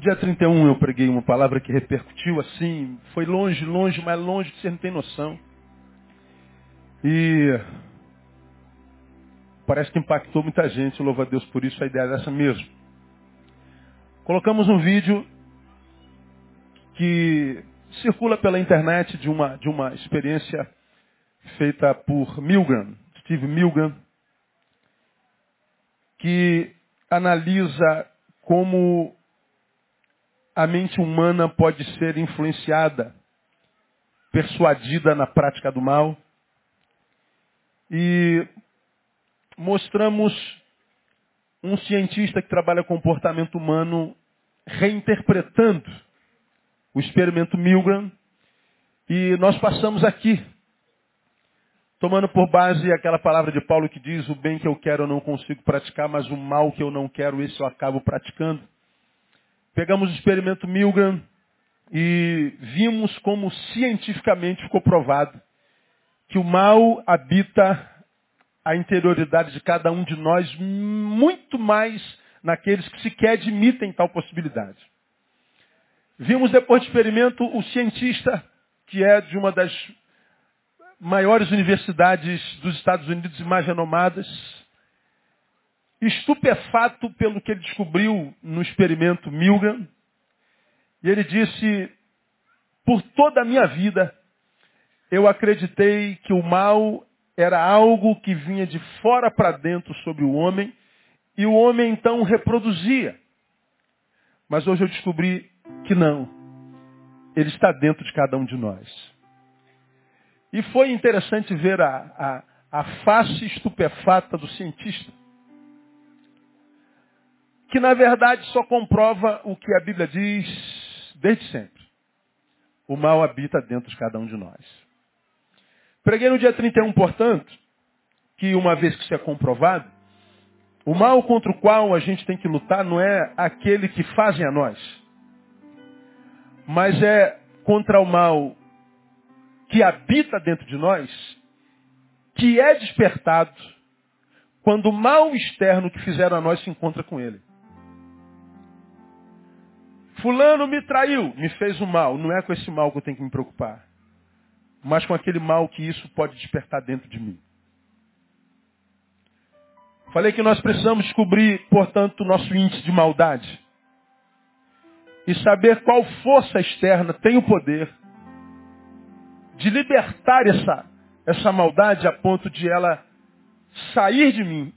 Dia 31 eu preguei uma palavra que repercutiu assim, foi longe, longe, mais longe que você não tem noção. E parece que impactou muita gente, louva a Deus por isso, a ideia é essa mesmo. Colocamos um vídeo que circula pela internet de uma, de uma experiência feita por Milgram, Steve Milgram, que analisa como a mente humana pode ser influenciada, persuadida na prática do mal. E mostramos um cientista que trabalha comportamento humano reinterpretando o experimento Milgram. E nós passamos aqui, tomando por base aquela palavra de Paulo que diz: o bem que eu quero eu não consigo praticar, mas o mal que eu não quero, esse eu acabo praticando. Pegamos o experimento Milgram e vimos como cientificamente ficou provado que o mal habita a interioridade de cada um de nós muito mais naqueles que sequer admitem tal possibilidade. Vimos depois do experimento o cientista, que é de uma das maiores universidades dos Estados Unidos e mais renomadas, estupefato pelo que ele descobriu no experimento Milgram. E ele disse, por toda a minha vida, eu acreditei que o mal era algo que vinha de fora para dentro sobre o homem, e o homem então reproduzia. Mas hoje eu descobri que não. Ele está dentro de cada um de nós. E foi interessante ver a, a, a face estupefata do cientista que na verdade só comprova o que a Bíblia diz desde sempre. O mal habita dentro de cada um de nós. Preguei no dia 31, portanto, que uma vez que isso é comprovado, o mal contra o qual a gente tem que lutar não é aquele que fazem a nós, mas é contra o mal que habita dentro de nós, que é despertado quando o mal externo que fizeram a nós se encontra com ele. Fulano me traiu, me fez o mal. Não é com esse mal que eu tenho que me preocupar. Mas com aquele mal que isso pode despertar dentro de mim. Falei que nós precisamos descobrir, portanto, o nosso índice de maldade. E saber qual força externa tem o poder de libertar essa, essa maldade a ponto de ela sair de mim.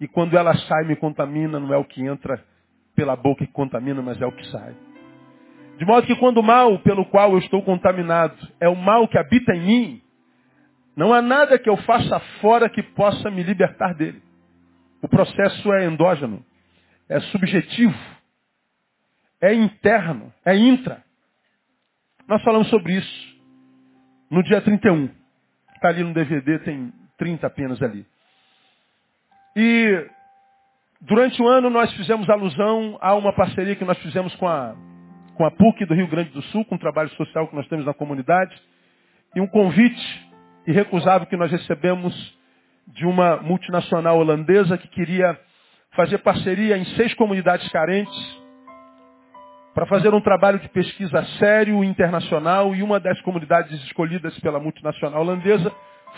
E quando ela sai, me contamina, não é o que entra pela boca que contamina, mas é o que sai. De modo que quando o mal pelo qual eu estou contaminado é o mal que habita em mim, não há nada que eu faça fora que possa me libertar dele. O processo é endógeno, é subjetivo, é interno, é intra. Nós falamos sobre isso no dia 31. Está ali no DVD, tem 30 apenas ali. E Durante o ano nós fizemos alusão a uma parceria que nós fizemos com a, com a PUC do Rio Grande do Sul, com um trabalho social que nós temos na comunidade, e um convite irrecusável que nós recebemos de uma multinacional holandesa que queria fazer parceria em seis comunidades carentes para fazer um trabalho de pesquisa sério, internacional, e uma das comunidades escolhidas pela multinacional holandesa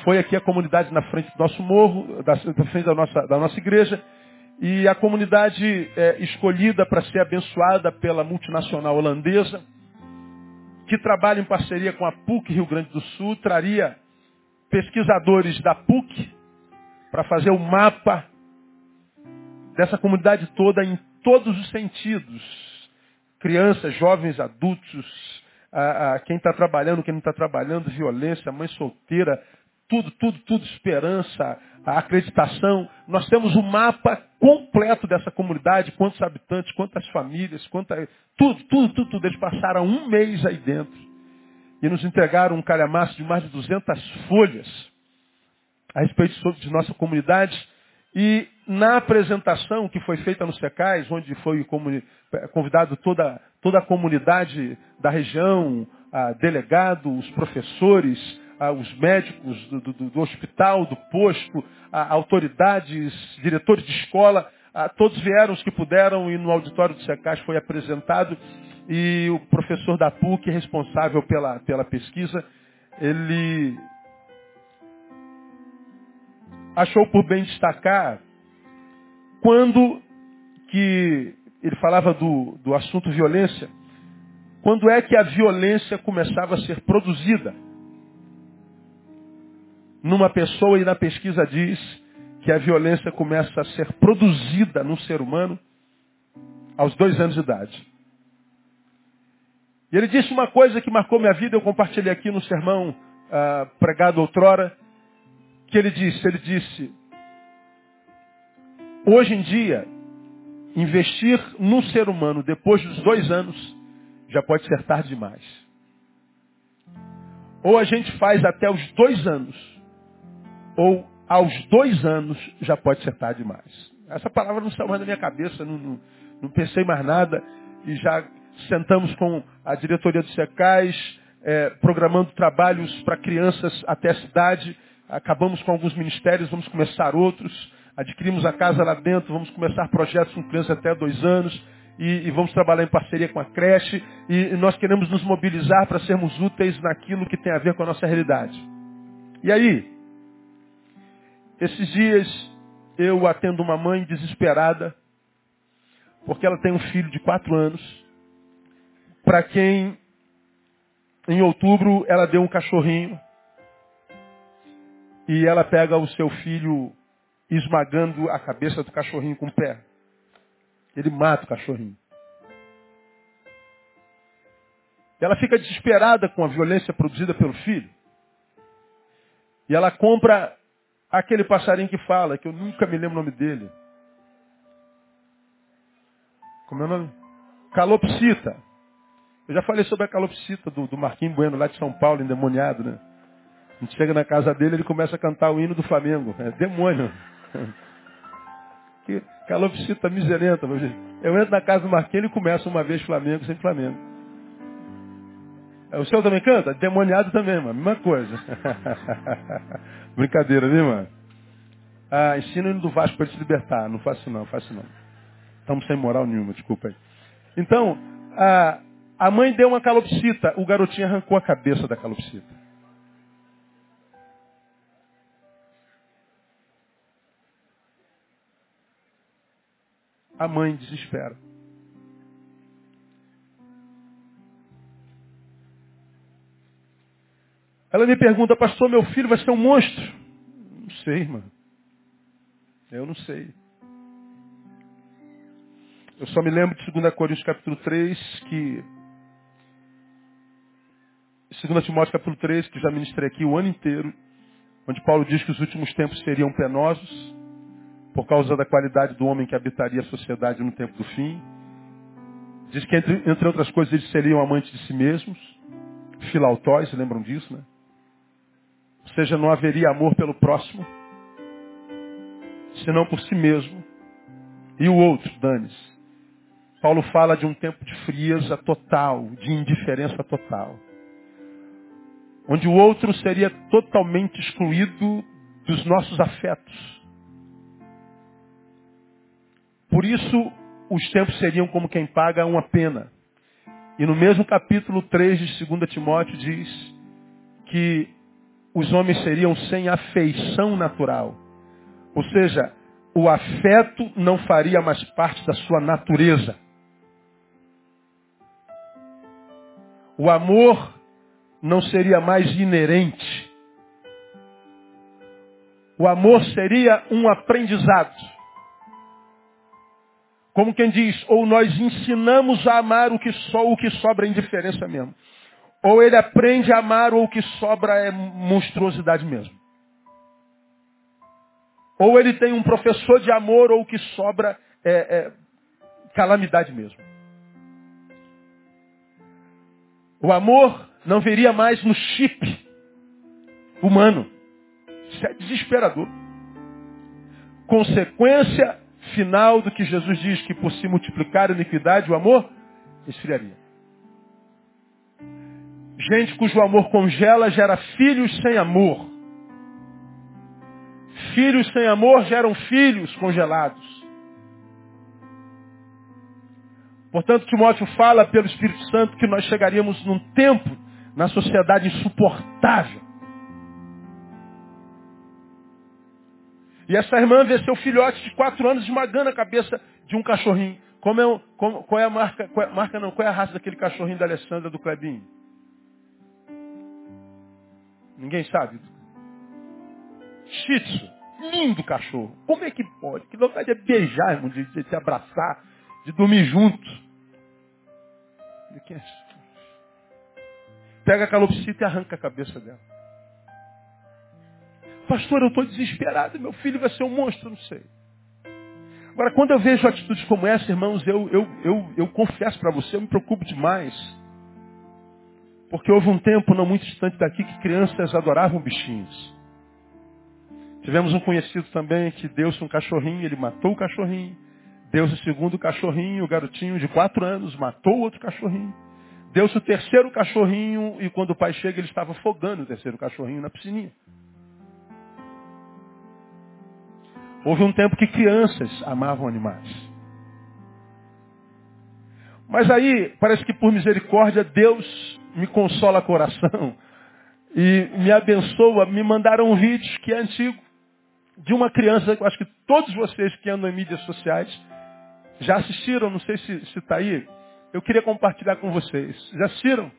foi aqui a comunidade na frente do nosso morro, da frente da nossa, da nossa igreja, e a comunidade é, escolhida para ser abençoada pela multinacional holandesa, que trabalha em parceria com a PUC Rio Grande do Sul, traria pesquisadores da PUC para fazer o mapa dessa comunidade toda em todos os sentidos. Crianças, jovens, adultos, a, a quem está trabalhando, quem não está trabalhando, violência, mãe solteira, tudo, tudo, tudo, esperança, a acreditação. Nós temos o um mapa completo dessa comunidade, quantos habitantes, quantas famílias, quanta, tudo, tudo, tudo, tudo. Eles passaram um mês aí dentro e nos entregaram um calhamaço de mais de 200 folhas a respeito de nossa comunidade. E na apresentação que foi feita no Secais, onde foi convidado toda, toda a comunidade da região, delegado, os professores, os médicos do, do, do hospital, do posto, autoridades, diretores de escola, todos vieram os que puderam e no auditório do SECAS foi apresentado. E o professor da PUC, responsável pela, pela pesquisa, ele achou por bem destacar quando que ele falava do, do assunto violência, quando é que a violência começava a ser produzida numa pessoa e na pesquisa diz que a violência começa a ser produzida num ser humano aos dois anos de idade. E ele disse uma coisa que marcou minha vida, eu compartilhei aqui no sermão uh, pregado outrora, que ele disse, ele disse, hoje em dia, investir num ser humano depois dos dois anos já pode ser tarde demais. Ou a gente faz até os dois anos, ou aos dois anos já pode ser tarde demais. Essa palavra não saiu mais da minha cabeça, não, não, não pensei mais nada e já sentamos com a diretoria do SECAIS, é, programando trabalhos para crianças até a cidade, acabamos com alguns ministérios, vamos começar outros, adquirimos a casa lá dentro, vamos começar projetos com crianças até dois anos, e, e, vamos trabalhar em parceria com a creche, e, e nós queremos nos mobilizar para sermos úteis naquilo que tem a ver com a nossa realidade. E aí, esses dias eu atendo uma mãe desesperada, porque ela tem um filho de quatro anos, para quem em outubro ela deu um cachorrinho e ela pega o seu filho esmagando a cabeça do cachorrinho com o pé. Ele mata o cachorrinho. Ela fica desesperada com a violência produzida pelo filho. E ela compra aquele passarinho que fala, que eu nunca me lembro o nome dele. Como é o nome? Calopsita. Eu já falei sobre a calopsita do, do Marquinhos Bueno, lá de São Paulo, endemoniado, né? A gente chega na casa dele, ele começa a cantar o hino do Flamengo. É demônio. Que calopsita miserenta. Eu entro na casa do Marquinhos e começa uma vez Flamengo, sem Flamengo. O seu também canta? Demoniado também, mano. Mesma coisa. Brincadeira, viu, mano? Ah, ensina o hino do Vasco para ele se libertar. Não faço não, faço não. Estamos sem moral nenhuma, desculpa aí. Então, a, a mãe deu uma calopsita, o garotinho arrancou a cabeça da calopsita. A mãe desespera. Ela me pergunta, pastor, meu filho vai ser um monstro? Não sei, irmã. Eu não sei. Eu só me lembro de 2 Coríntios capítulo 3, que 2 Timóteo capítulo 3, que já ministrei aqui o ano inteiro, onde Paulo diz que os últimos tempos seriam penosos, por causa da qualidade do homem que habitaria a sociedade no tempo do fim. Diz que, entre, entre outras coisas, eles seriam amantes de si mesmos, filautóis, lembram disso, né? Ou seja, não haveria amor pelo próximo, senão por si mesmo. E o outro, dane-se. Paulo fala de um tempo de frieza total, de indiferença total. Onde o outro seria totalmente excluído dos nossos afetos. Por isso, os tempos seriam como quem paga uma pena. E no mesmo capítulo 3 de 2 Timóteo diz que os homens seriam sem afeição natural. Ou seja, o afeto não faria mais parte da sua natureza. O amor não seria mais inerente. O amor seria um aprendizado. Como quem diz, ou nós ensinamos a amar o que só o que sobra indiferença mesmo. Ou ele aprende a amar ou o que sobra é monstruosidade mesmo. Ou ele tem um professor de amor ou o que sobra é, é calamidade mesmo. O amor não viria mais no chip humano. Isso é desesperador. Consequência final do que Jesus diz que por se multiplicar a iniquidade, o amor esfriaria. Gente cujo amor congela gera filhos sem amor. Filhos sem amor geram filhos congelados. Portanto, Timóteo fala pelo Espírito Santo que nós chegaríamos num tempo na sociedade insuportável. E essa irmã vê seu filhote de quatro anos esmagando a cabeça de um cachorrinho. Como é, como, qual é a marca, qual é, marca não, qual é a raça daquele cachorrinho da Alessandra do Clebinho? Ninguém sabe. Shih. Lindo cachorro. Como é que pode? Que vontade de beijar, irmão, de, de, de abraçar, de dormir junto. É Pega a calopsita e arranca a cabeça dela. Pastor, eu estou desesperado, meu filho vai ser um monstro, não sei. Agora, quando eu vejo atitudes como essa, irmãos, eu, eu, eu, eu confesso para você, eu me preocupo demais. Porque houve um tempo, não muito distante daqui, que crianças adoravam bichinhos. Tivemos um conhecido também que deu-se um cachorrinho, ele matou o cachorrinho. Deu-se o segundo cachorrinho, o garotinho de quatro anos, matou o outro cachorrinho. Deu-se o terceiro cachorrinho e quando o pai chega, ele estava afogando o terceiro cachorrinho na piscininha. Houve um tempo que crianças amavam animais. Mas aí, parece que por misericórdia, Deus me consola o coração e me abençoa. Me mandaram um vídeo que é antigo, de uma criança, eu acho que todos vocês que andam em mídias sociais já assistiram, não sei se está aí. Eu queria compartilhar com vocês. Já assistiram?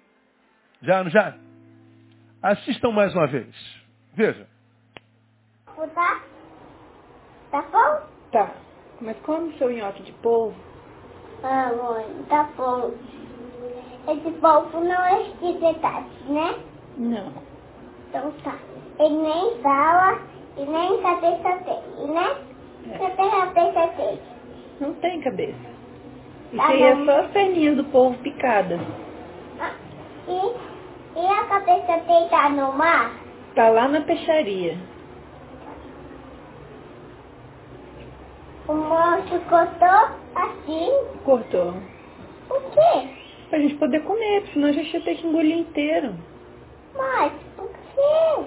Já, não já? Assistam mais uma vez. Veja. Tá? Tá bom? Tá. Mas come seu nhoque de polvo. Ah, mãe, tá bom. Esse polvo não é de né? Não. Então tá. Ele nem fala e nem cabeça tem, né? É. Cadê a cabeça dele? Não tem cabeça. Isso aí é só as perninhas do polvo picada. Ah, e, e a cabeça dele tá no mar? Tá lá na peixaria. O monstro cortou assim. Cortou. O quê? Pra gente poder comer, porque senão a gente ia ter que engolir inteiro. Mas, o quê?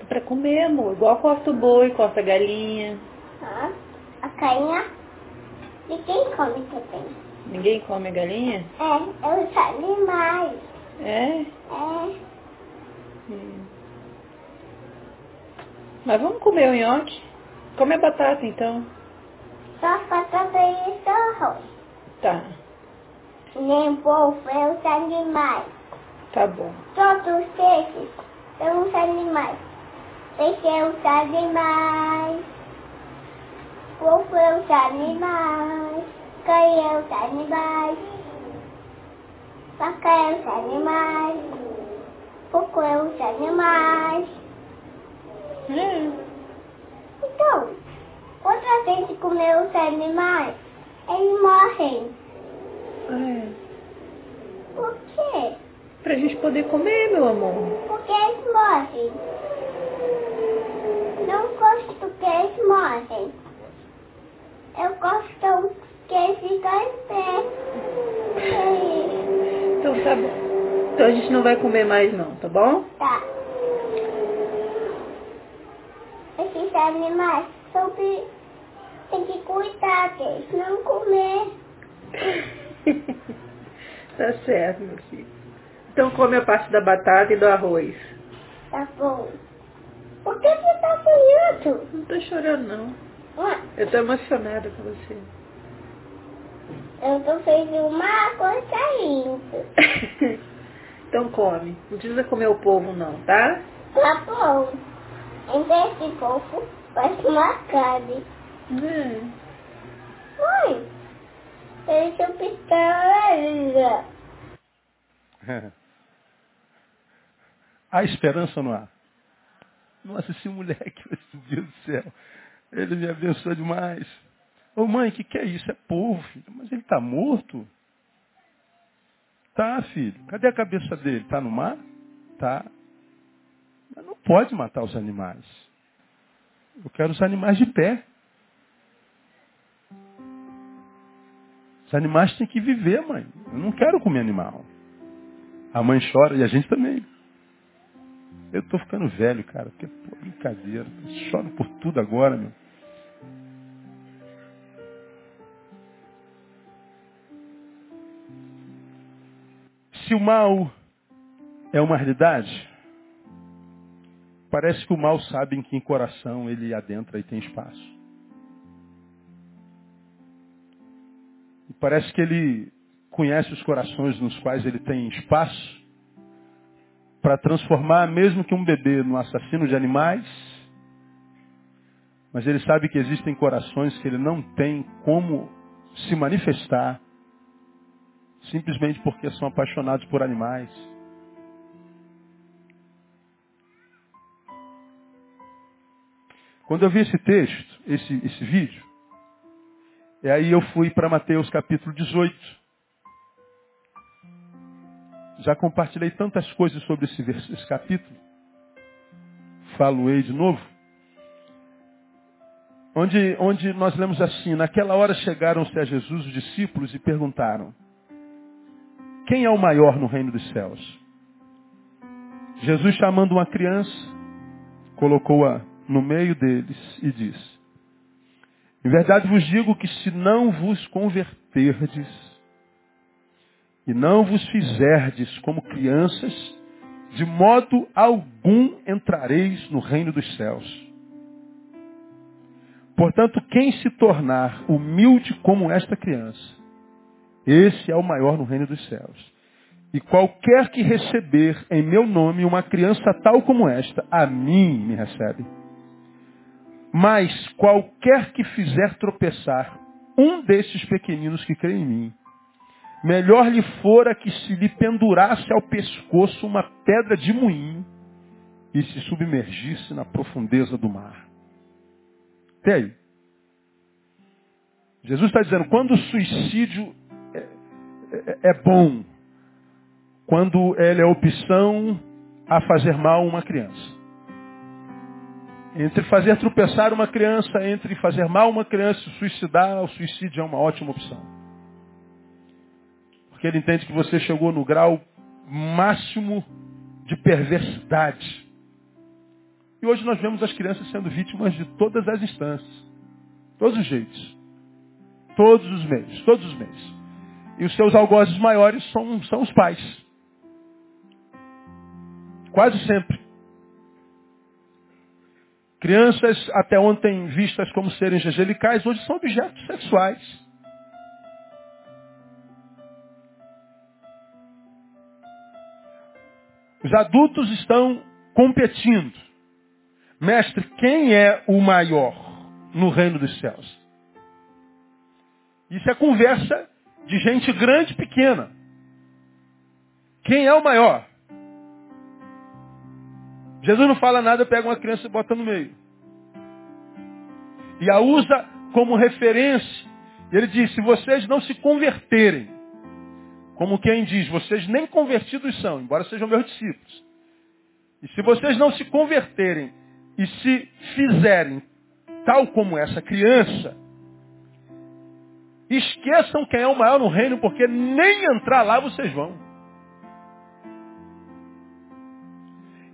É pra comer, amor. Igual corta o boi, corta a galinha. Ah, a carinha de quem come também? Ninguém come a galinha? É, eu os animais. É? É, Hum. Mas vamos comer o nhoque? Come a batata então. só batata e só arroz. Tá, Nem é os animais. tá bom. Todos os peixes são os animais. Peixe é os animais. É os animais. É os animais. Vaca é os animais. Porco é os animais. É. Então, quando a gente comer os animais, eles morrem. É. Por quê? Pra gente poder comer, meu amor. Porque eles morrem. Não gosto que eles morrem. Eu gosto que eles ficam em pé. É. Então tá bom. Então a gente não vai comer mais não, tá bom? Tá. Esses animais são que tem que cuidar deles, não comer. tá certo, meu filho. Então come a parte da batata e do arroz. Tá bom. Por que você tá sonhando? Não tô chorando não. Eu tô emocionada com você. Eu tô fazendo uma água saindo. então come. Não precisa comer o povo não, tá? Tá bom. Em vez de pouco, faz uma carne. É. Mãe, deixa eu piscar ainda. Há esperança ou não há? Nossa, esse moleque, meu Deus do céu. Ele me abençoa demais. Ô mãe, o que, que é isso? É povo, filho. Mas ele está morto? Tá, filho. Cadê a cabeça dele? Tá no mar? Tá. Mas não pode matar os animais. Eu quero os animais de pé. Os animais têm que viver, mãe. Eu não quero comer animal. A mãe chora e a gente também. Eu estou ficando velho, cara, Que pô, brincadeira. Eu choro por tudo agora, meu. Se o mal é uma realidade, parece que o mal sabe em que coração ele adentra e tem espaço. E parece que ele conhece os corações nos quais ele tem espaço para transformar, mesmo que um bebê, no assassino de animais, mas ele sabe que existem corações que ele não tem como se manifestar, simplesmente porque são apaixonados por animais. Quando eu vi esse texto, esse, esse vídeo, e aí eu fui para Mateus capítulo 18. Já compartilhei tantas coisas sobre esse, esse capítulo. Falo-ei de novo. Onde, onde nós lemos assim, naquela hora chegaram-se a Jesus os discípulos e perguntaram, quem é o maior no reino dos céus? Jesus chamando uma criança, colocou-a no meio deles e disse, em verdade vos digo que se não vos converterdes e não vos fizerdes como crianças, de modo algum entrareis no reino dos céus. Portanto, quem se tornar humilde como esta criança, esse é o maior no reino dos céus. E qualquer que receber em meu nome uma criança tal como esta, a mim me recebe. Mas qualquer que fizer tropeçar um desses pequeninos que creem em mim, Melhor lhe fora que se lhe pendurasse ao pescoço uma pedra de moinho e se submergisse na profundeza do mar. Até aí. Jesus está dizendo, quando o suicídio é, é, é bom, quando ele é opção a fazer mal uma criança. Entre fazer tropeçar uma criança, entre fazer mal uma criança suicidar, o suicídio é uma ótima opção. Porque ele entende que você chegou no grau máximo de perversidade. E hoje nós vemos as crianças sendo vítimas de todas as instâncias. Todos os jeitos. Todos os meios. Todos os meios. E os seus algozes maiores são, são os pais. Quase sempre. Crianças até ontem vistas como serem angelicais, hoje são objetos sexuais. Os adultos estão competindo. Mestre, quem é o maior no reino dos céus? Isso é conversa de gente grande e pequena. Quem é o maior? Jesus não fala nada, pega uma criança e bota no meio. E a usa como referência. Ele diz, se vocês não se converterem, como quem diz, vocês nem convertidos são, embora sejam meus discípulos. E se vocês não se converterem e se fizerem tal como essa criança, esqueçam quem é o maior no reino, porque nem entrar lá vocês vão.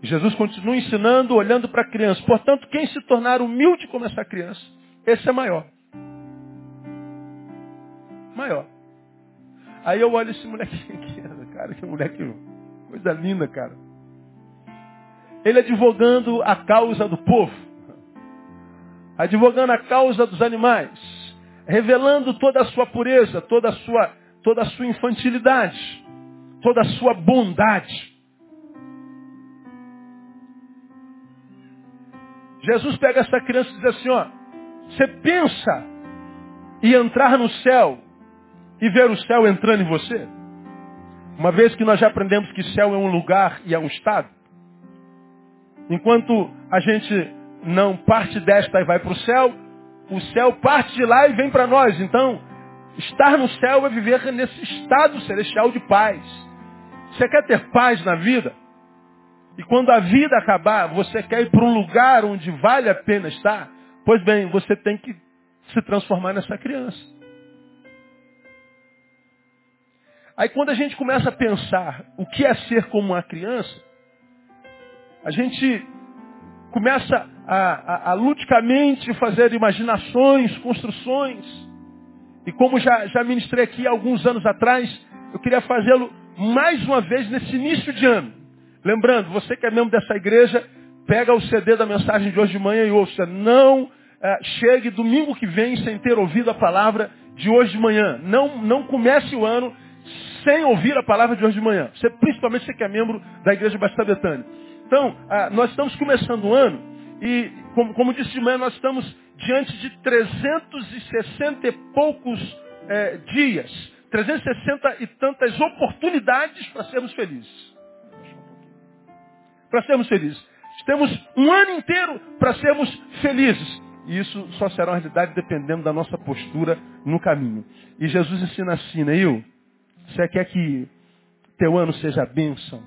Jesus continua ensinando, olhando para a criança. Portanto, quem se tornar humilde como essa criança, esse é maior. Maior. Aí eu olho esse aqui, cara, que moleque, coisa linda, cara. Ele advogando a causa do povo, advogando a causa dos animais, revelando toda a sua pureza, toda a sua, toda a sua infantilidade, toda a sua bondade. Jesus pega essa criança e diz assim, ó, você pensa em entrar no céu e ver o céu entrando em você? Uma vez que nós já aprendemos que céu é um lugar e é um estado. Enquanto a gente não parte desta e vai para o céu, o céu parte de lá e vem para nós. Então, estar no céu é viver nesse estado celestial de paz. Você quer ter paz na vida? E quando a vida acabar, você quer ir para um lugar onde vale a pena estar? Pois bem, você tem que se transformar nessa criança. Aí quando a gente começa a pensar o que é ser como uma criança, a gente começa a, a, a ludicamente fazer imaginações, construções. E como já, já ministrei aqui alguns anos atrás, eu queria fazê-lo mais uma vez nesse início de ano. Lembrando, você que é membro dessa igreja, pega o CD da mensagem de hoje de manhã e ouça. Não é, chegue domingo que vem sem ter ouvido a palavra de hoje de manhã. Não, não comece o ano sem ouvir a palavra de hoje de manhã. Você, principalmente você que é membro da Igreja Batista Betânia. Então, ah, nós estamos começando o ano e, como, como, disse de manhã, nós estamos diante de 360 e poucos é, dias. 360 e tantas oportunidades para sermos felizes. Para sermos felizes. Temos um ano inteiro para sermos felizes. E isso só será uma realidade dependendo da nossa postura no caminho. E Jesus ensina assim, Neil, você quer que teu ano seja bênção?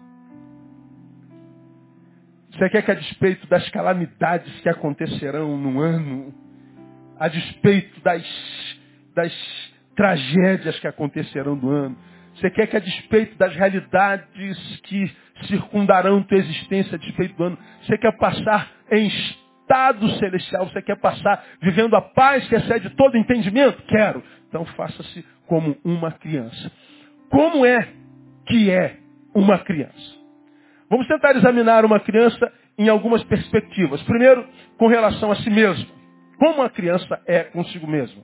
Você quer que a despeito das calamidades que acontecerão no ano, a despeito das, das tragédias que acontecerão no ano, você quer que a despeito das realidades que circundarão tua existência a despeito do ano, você quer passar em estado celestial, você quer passar vivendo a paz que excede todo entendimento? Quero. Então faça-se como uma criança. Como é que é uma criança? Vamos tentar examinar uma criança em algumas perspectivas. Primeiro, com relação a si mesmo. Como uma criança é consigo mesma?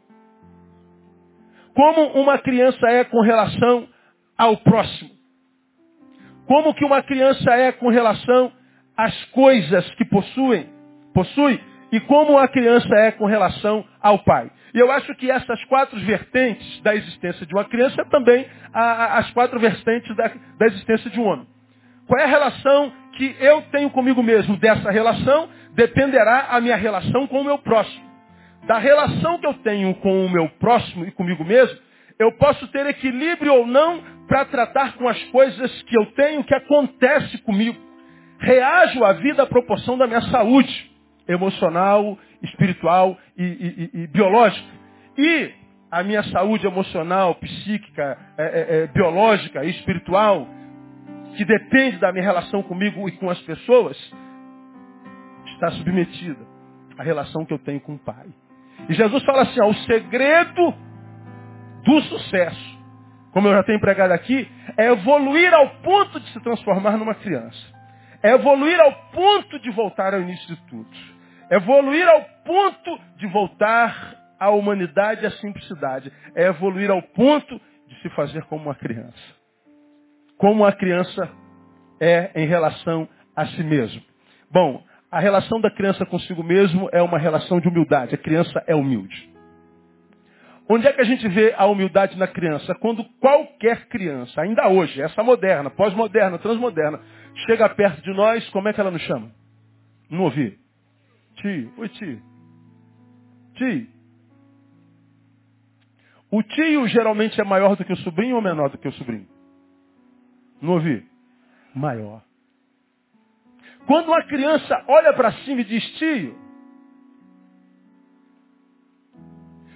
Como uma criança é com relação ao próximo? Como que uma criança é com relação às coisas que possuem? possui e como a criança é com relação ao pai. E eu acho que essas quatro vertentes da existência de uma criança é também as quatro vertentes da, da existência de um homem. Qual é a relação que eu tenho comigo mesmo? Dessa relação dependerá a minha relação com o meu próximo. Da relação que eu tenho com o meu próximo e comigo mesmo, eu posso ter equilíbrio ou não para tratar com as coisas que eu tenho que acontece comigo. Reajo à vida à proporção da minha saúde emocional, espiritual e, e, e, e biológica. E a minha saúde emocional, psíquica, é, é, é, biológica e espiritual, que depende da minha relação comigo e com as pessoas, está submetida à relação que eu tenho com o Pai. E Jesus fala assim, ó, o segredo do sucesso, como eu já tenho pregado aqui, é evoluir ao ponto de se transformar numa criança. É evoluir ao ponto de voltar ao início de tudo. Evoluir ao ponto de voltar à humanidade e à simplicidade. É evoluir ao ponto de se fazer como uma criança. Como a criança é em relação a si mesmo. Bom, a relação da criança consigo mesmo é uma relação de humildade. A criança é humilde. Onde é que a gente vê a humildade na criança? Quando qualquer criança, ainda hoje, essa moderna, pós-moderna, transmoderna, chega perto de nós, como é que ela nos chama? Não ouvi. Tio. Oi, tio. Tio. O tio geralmente é maior do que o sobrinho ou menor do que o sobrinho? Não ouvi? Maior. Quando uma criança olha para cima e diz tio,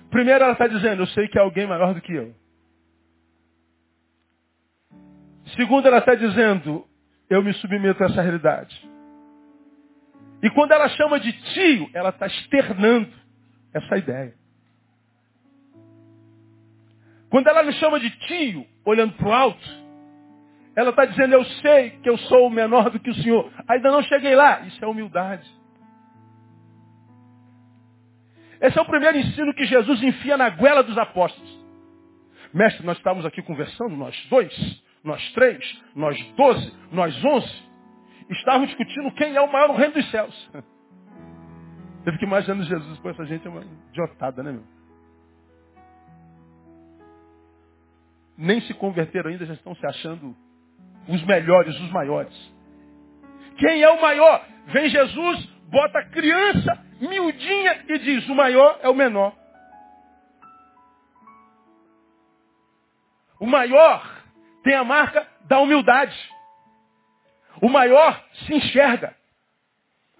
primeiro ela está dizendo, eu sei que é alguém maior do que eu. Segundo, ela está dizendo, eu me submeto a essa realidade. E quando ela chama de tio, ela está externando essa ideia. Quando ela me chama de tio, olhando para o alto, ela está dizendo, eu sei que eu sou menor do que o senhor. Ainda não cheguei lá. Isso é humildade. Esse é o primeiro ensino que Jesus enfia na goela dos apóstolos. Mestre, nós estávamos aqui conversando, nós dois, nós três, nós doze, nós onze estavam discutindo quem é o maior no reino dos céus. Teve que imaginar Jesus, com essa gente é uma idiotada, né, meu? Nem se converteram ainda, já estão se achando os melhores, os maiores. Quem é o maior? Vem Jesus, bota a criança miudinha e diz, o maior é o menor. O maior tem a marca da humildade. O maior se enxerga.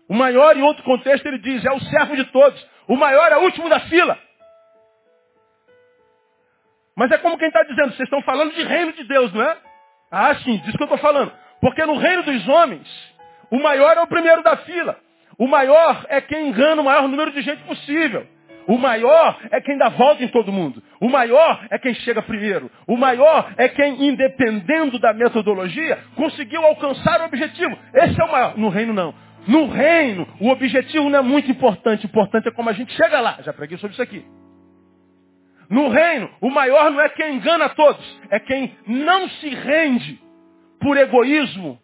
O maior, em outro contexto, ele diz, é o servo de todos. O maior é o último da fila. Mas é como quem está dizendo, vocês estão falando de reino de Deus, não é? Ah, sim, disso que eu estou falando. Porque no reino dos homens, o maior é o primeiro da fila. O maior é quem engana o maior número de gente possível. O maior é quem dá volta em todo mundo. O maior é quem chega primeiro. O maior é quem, independendo da metodologia, conseguiu alcançar o objetivo. Esse é o maior. No reino, não. No reino, o objetivo não é muito importante. O importante é como a gente chega lá. Já preguei sobre isso aqui. No reino, o maior não é quem engana todos. É quem não se rende por egoísmo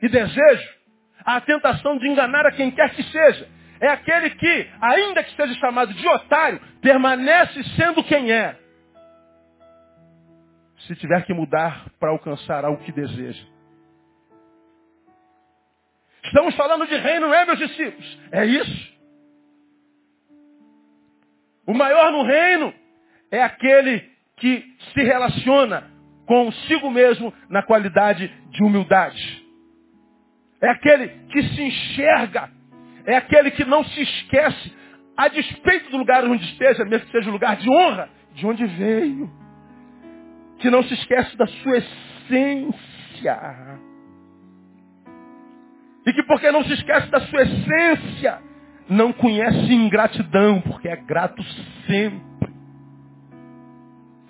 e desejo à tentação de enganar a quem quer que seja é aquele que, ainda que seja chamado de otário, permanece sendo quem é. Se tiver que mudar para alcançar algo que deseja. Estamos falando de reino, não é, meus discípulos? É isso. O maior no reino é aquele que se relaciona consigo mesmo na qualidade de humildade. É aquele que se enxerga é aquele que não se esquece, a despeito do lugar onde esteja, mesmo que seja um lugar de honra, de onde veio. Que não se esquece da sua essência. E que porque não se esquece da sua essência, não conhece ingratidão, porque é grato sempre.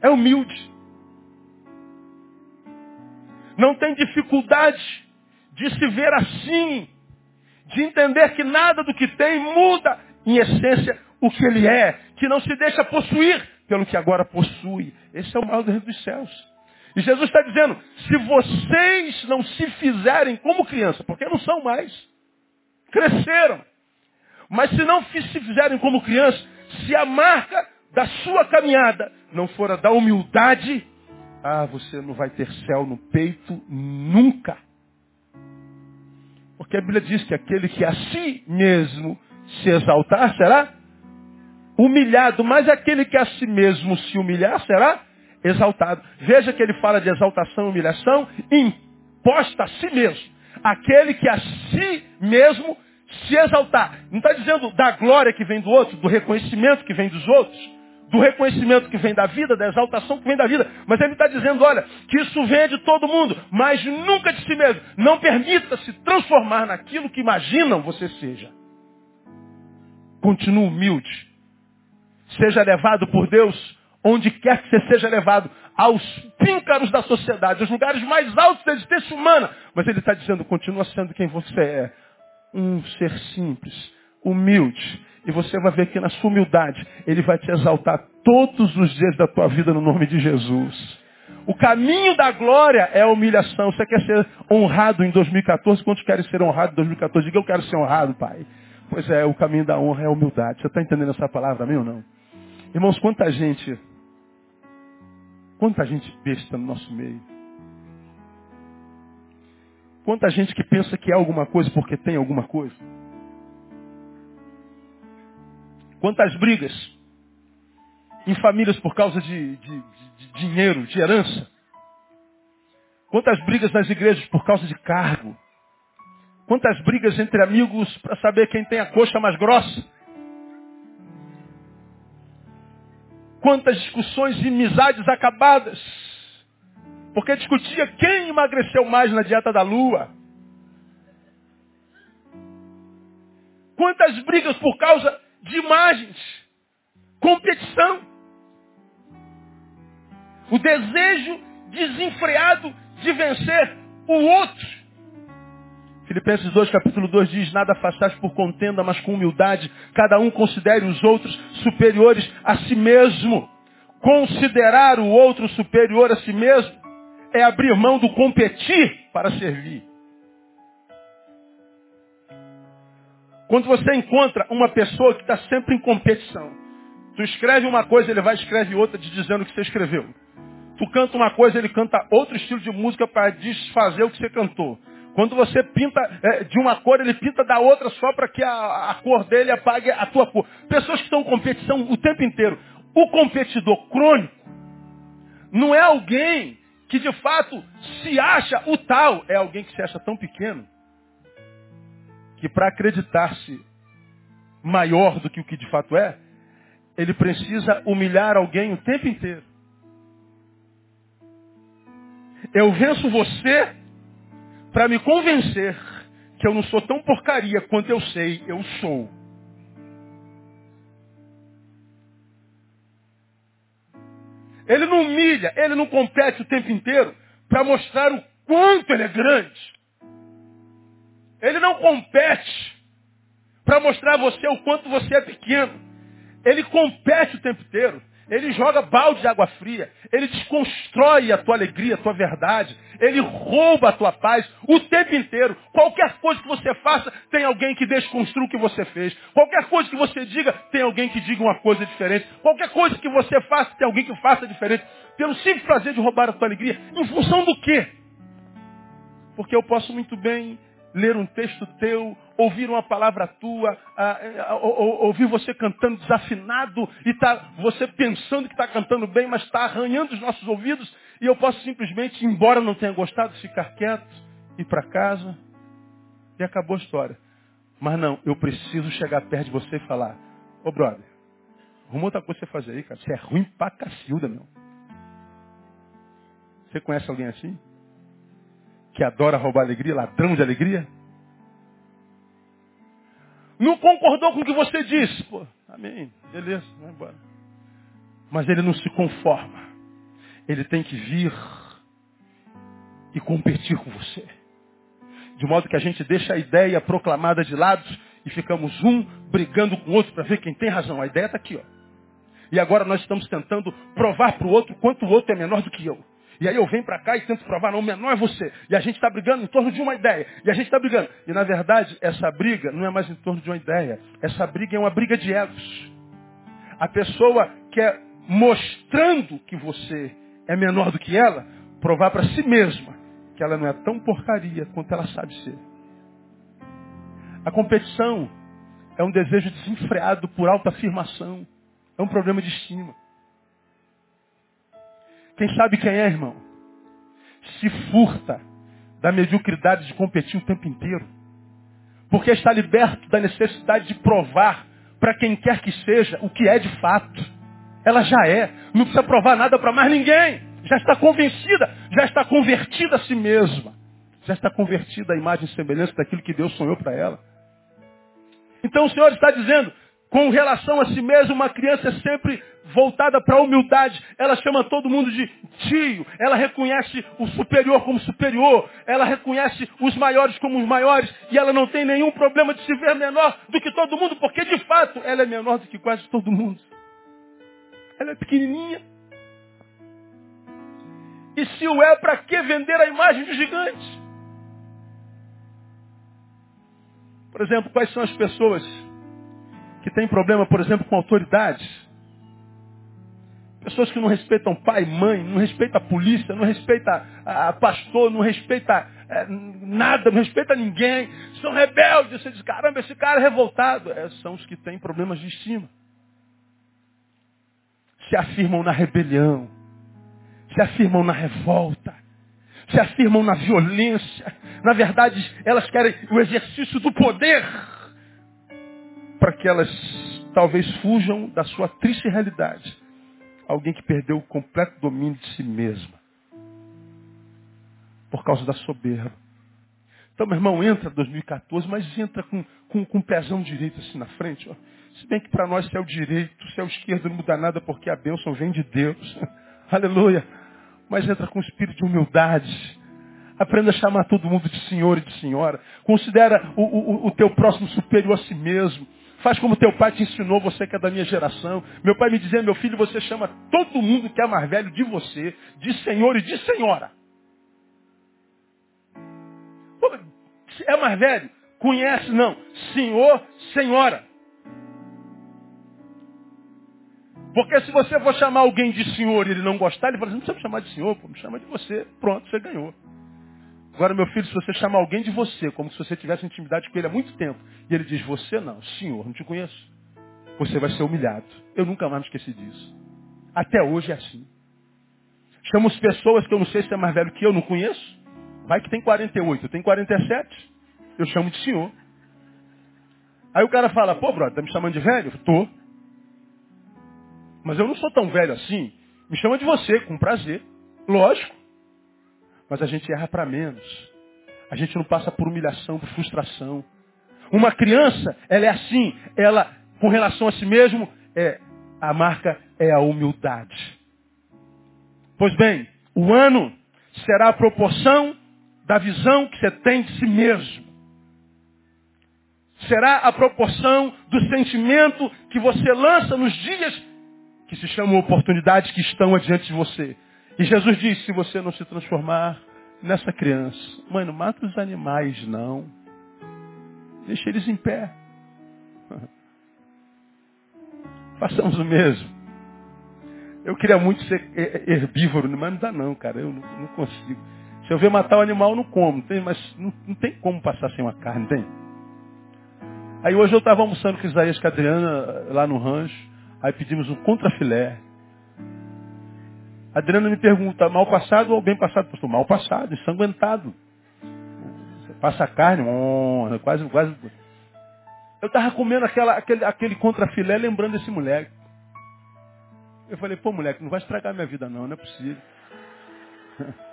É humilde. Não tem dificuldade de se ver assim, de entender que nada do que tem muda, em essência, o que ele é, que não se deixa possuir pelo que agora possui. Esse é o mal do reino dos céus. E Jesus está dizendo, se vocês não se fizerem como criança, porque não são mais, cresceram, mas se não se fizerem como criança, se a marca da sua caminhada não for a da humildade, ah, você não vai ter céu no peito nunca. Porque a Bíblia diz que aquele que a si mesmo se exaltar será humilhado, mas aquele que a si mesmo se humilhar será exaltado. Veja que ele fala de exaltação e humilhação imposta a si mesmo. Aquele que a si mesmo se exaltar. Não está dizendo da glória que vem do outro, do reconhecimento que vem dos outros do reconhecimento que vem da vida, da exaltação que vem da vida. Mas ele está dizendo, olha, que isso vem de todo mundo, mas nunca de si mesmo. Não permita se transformar naquilo que imaginam você seja. Continue humilde. Seja levado por Deus onde quer que você seja levado, aos píncaros da sociedade, aos lugares mais altos da existência humana. Mas ele está dizendo, continua sendo quem você é. Um ser simples, humilde, e você vai ver que na sua humildade, Ele vai te exaltar todos os dias da tua vida no nome de Jesus. O caminho da glória é a humilhação. Você quer ser honrado em 2014? Quantos querem ser honrados em 2014? Diga, eu quero ser honrado, Pai. Pois é, o caminho da honra é a humildade. Você está entendendo essa palavra, amém ou não? Irmãos, quanta gente, quanta gente besta no nosso meio. Quanta gente que pensa que é alguma coisa porque tem alguma coisa. Quantas brigas em famílias por causa de, de, de dinheiro, de herança. Quantas brigas nas igrejas por causa de cargo. Quantas brigas entre amigos para saber quem tem a coxa mais grossa. Quantas discussões e amizades acabadas. Porque discutia quem emagreceu mais na dieta da lua. Quantas brigas por causa de imagens, competição. O desejo desenfreado de vencer o outro. Filipenses 2, capítulo 2 diz, nada façais por contenda, mas com humildade, cada um considere os outros superiores a si mesmo. Considerar o outro superior a si mesmo é abrir mão do competir para servir. Quando você encontra uma pessoa que está sempre em competição, tu escreve uma coisa, ele vai escreve outra te dizendo o que você escreveu. Tu canta uma coisa, ele canta outro estilo de música para desfazer o que você cantou. Quando você pinta é, de uma cor, ele pinta da outra só para que a, a, cor dele apague a tua cor. Pessoas que estão em competição o tempo inteiro. O competidor crônico não é alguém que de fato se acha o tal, é alguém que se acha tão pequeno que para acreditar-se maior do que o que de fato é, ele precisa humilhar alguém o tempo inteiro. Eu venço você para me convencer que eu não sou tão porcaria quanto eu sei, eu sou. Ele não humilha, ele não compete o tempo inteiro para mostrar o quanto ele é grande. Ele não compete para mostrar a você o quanto você é pequeno. Ele compete o tempo inteiro. Ele joga balde de água fria. Ele desconstrói a tua alegria, a tua verdade. Ele rouba a tua paz o tempo inteiro. Qualquer coisa que você faça, tem alguém que desconstrua o que você fez. Qualquer coisa que você diga, tem alguém que diga uma coisa diferente. Qualquer coisa que você faça, tem alguém que faça diferente. Pelo simples prazer de roubar a tua alegria. Em função do quê? Porque eu posso muito bem ler um texto teu, ouvir uma palavra tua, ouvir você cantando desafinado e tá você pensando que está cantando bem, mas está arranhando os nossos ouvidos, e eu posso simplesmente, embora não tenha gostado, ficar quieto, ir para casa e acabou a história. Mas não, eu preciso chegar perto de você e falar, ô brother, arruma outra coisa você fazer aí, cara. Você é ruim pra cacilda, meu. Você conhece alguém assim? Que adora roubar alegria, ladrão de alegria? Não concordou com o que você disse. Pô, amém, beleza, vai embora. Mas ele não se conforma. Ele tem que vir e competir com você. De modo que a gente deixa a ideia proclamada de lado e ficamos um brigando com o outro para ver quem tem razão. A ideia está aqui, ó. E agora nós estamos tentando provar para o outro quanto o outro é menor do que eu. E aí eu venho para cá e tento provar, não, o menor é você. E a gente está brigando em torno de uma ideia. E a gente está brigando. E na verdade, essa briga não é mais em torno de uma ideia. Essa briga é uma briga de egos. A pessoa quer, mostrando que você é menor do que ela, provar para si mesma que ela não é tão porcaria quanto ela sabe ser. A competição é um desejo desenfreado por alta afirmação. É um problema de estima. Quem sabe quem é, irmão? Se furta da mediocridade de competir o tempo inteiro. Porque está liberto da necessidade de provar para quem quer que seja o que é de fato. Ela já é. Não precisa provar nada para mais ninguém. Já está convencida, já está convertida a si mesma. Já está convertida à imagem e semelhança daquilo que Deus sonhou para ela. Então o Senhor está dizendo, com relação a si mesmo, uma criança é sempre voltada para a humildade. Ela chama todo mundo de tio. Ela reconhece o superior como superior. Ela reconhece os maiores como os maiores. E ela não tem nenhum problema de se ver menor do que todo mundo, porque de fato ela é menor do que quase todo mundo. Ela é pequenininha. E se o é, para que vender a imagem de gigante? Por exemplo, quais são as pessoas que tem problema, por exemplo, com autoridades. Pessoas que não respeitam pai, mãe, não respeitam a polícia, não respeitam a, pastor, não respeitam é, nada, não respeitam ninguém. São rebeldes. Você diz, caramba, esse cara é revoltado. É, são os que têm problemas de estima. Se afirmam na rebelião. Se afirmam na revolta. Se afirmam na violência. Na verdade, elas querem o exercício do poder para que elas talvez fujam da sua triste realidade. Alguém que perdeu o completo domínio de si mesma. Por causa da soberba. Então, meu irmão, entra 2014, mas entra com, com, com o pezão direito assim na frente. Ó. Se bem que para nós se é o direito, se é o esquerdo não muda nada porque a bênção vem de Deus. Aleluia. Mas entra com espírito de humildade. Aprenda a chamar todo mundo de senhor e de senhora. Considera o, o, o teu próximo superior a si mesmo. Faz como teu pai te ensinou, você que é da minha geração. Meu pai me dizia, meu filho, você chama todo mundo que é mais velho de você, de senhor e de senhora. É mais velho? Conhece, não. Senhor, senhora. Porque se você for chamar alguém de senhor e ele não gostar, ele fala assim, não precisa me chamar de senhor, pô, me chama de você. Pronto, você ganhou. Agora, meu filho, se você chamar alguém de você, como se você tivesse intimidade com ele há muito tempo, e ele diz, você não, senhor, não te conheço, você vai ser humilhado. Eu nunca mais me esqueci disso. Até hoje é assim. Chamo as pessoas que eu não sei se é mais velho que eu, não conheço. Vai que tem 48, eu tenho 47. Eu chamo de senhor. Aí o cara fala, pô, brother, tá me chamando de velho? Tô. Mas eu não sou tão velho assim. Me chama de você, com prazer. Lógico. Mas a gente erra para menos. A gente não passa por humilhação, por frustração. Uma criança, ela é assim, ela, com relação a si mesmo, é, a marca é a humildade. Pois bem, o ano será a proporção da visão que você tem de si mesmo. Será a proporção do sentimento que você lança nos dias que se chamam oportunidades que estão adiante de você. E Jesus diz, se você não se transformar nessa criança, mãe, não mata os animais, não. Deixa eles em pé. Façamos o mesmo. Eu queria muito ser herbívoro, mas não dá não, cara. Eu não, consigo. Se eu ver matar o um animal, eu não como. Tem, mas não, tem como passar sem uma carne, tem? Aí hoje eu estava almoçando com Isaías e Adriana lá no rancho. Aí pedimos um contrafilé. A Adriana me pergunta, mal passado ou bem passado? Pastor, mal passado, ensanguentado. Você passa a carne, oh, quase, quase. Eu estava comendo aquela, aquele, aquele contrafilé lembrando desse moleque. Eu falei, pô, moleque, não vai estragar minha vida não, não é possível.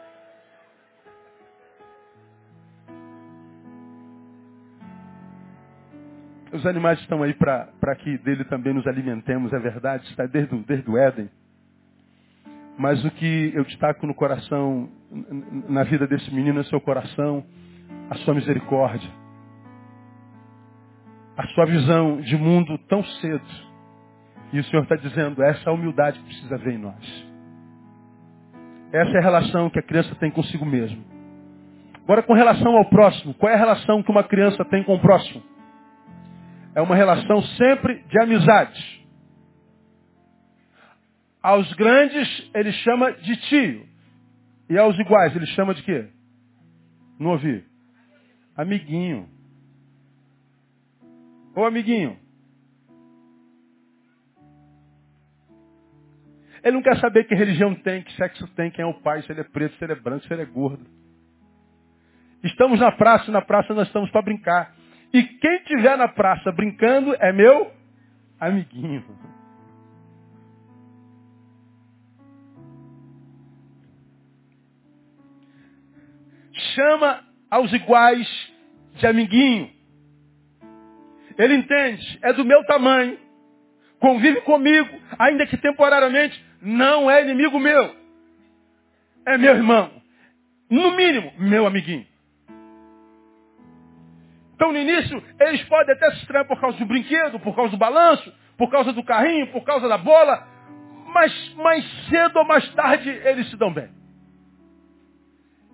Os animais estão aí para que dele também nos alimentemos, é verdade, está desde, desde o Éden. Mas o que eu destaco no coração, na vida desse menino, é seu coração, a sua misericórdia. A sua visão de mundo tão cedo. E o Senhor está dizendo, essa humildade precisa ver em nós. Essa é a relação que a criança tem consigo mesmo. Agora, com relação ao próximo, qual é a relação que uma criança tem com o próximo? É uma relação sempre de amizade. Aos grandes ele chama de tio. E aos iguais ele chama de quê? Não ouvi. Amiguinho. Ô amiguinho. Ele não quer saber que religião tem, que sexo tem, quem é o pai, se ele é preto, se ele é branco, se ele é gordo. Estamos na praça, na praça nós estamos para brincar. E quem estiver na praça brincando é meu amiguinho. Chama aos iguais de amiguinho. Ele entende, é do meu tamanho, convive comigo, ainda que temporariamente, não é inimigo meu. É meu irmão. No mínimo, meu amiguinho. Então, no início, eles podem até se estranhar por causa do brinquedo, por causa do balanço, por causa do carrinho, por causa da bola, mas mais cedo ou mais tarde eles se dão bem.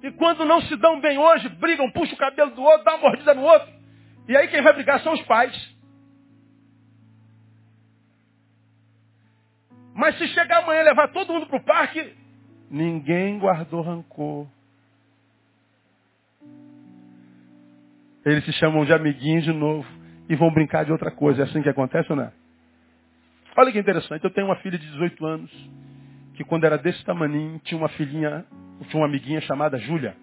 E quando não se dão bem hoje, brigam, puxam o cabelo do outro, dá uma mordida no outro. E aí quem vai brigar são os pais. Mas se chegar amanhã e levar todo mundo para o parque, ninguém guardou rancor. Eles se chamam de amiguinhos de novo e vão brincar de outra coisa. É assim que acontece ou não é? Olha que interessante. Eu tenho uma filha de 18 anos que quando era desse tamaninho tinha uma filhinha, tinha uma amiguinha chamada Júlia.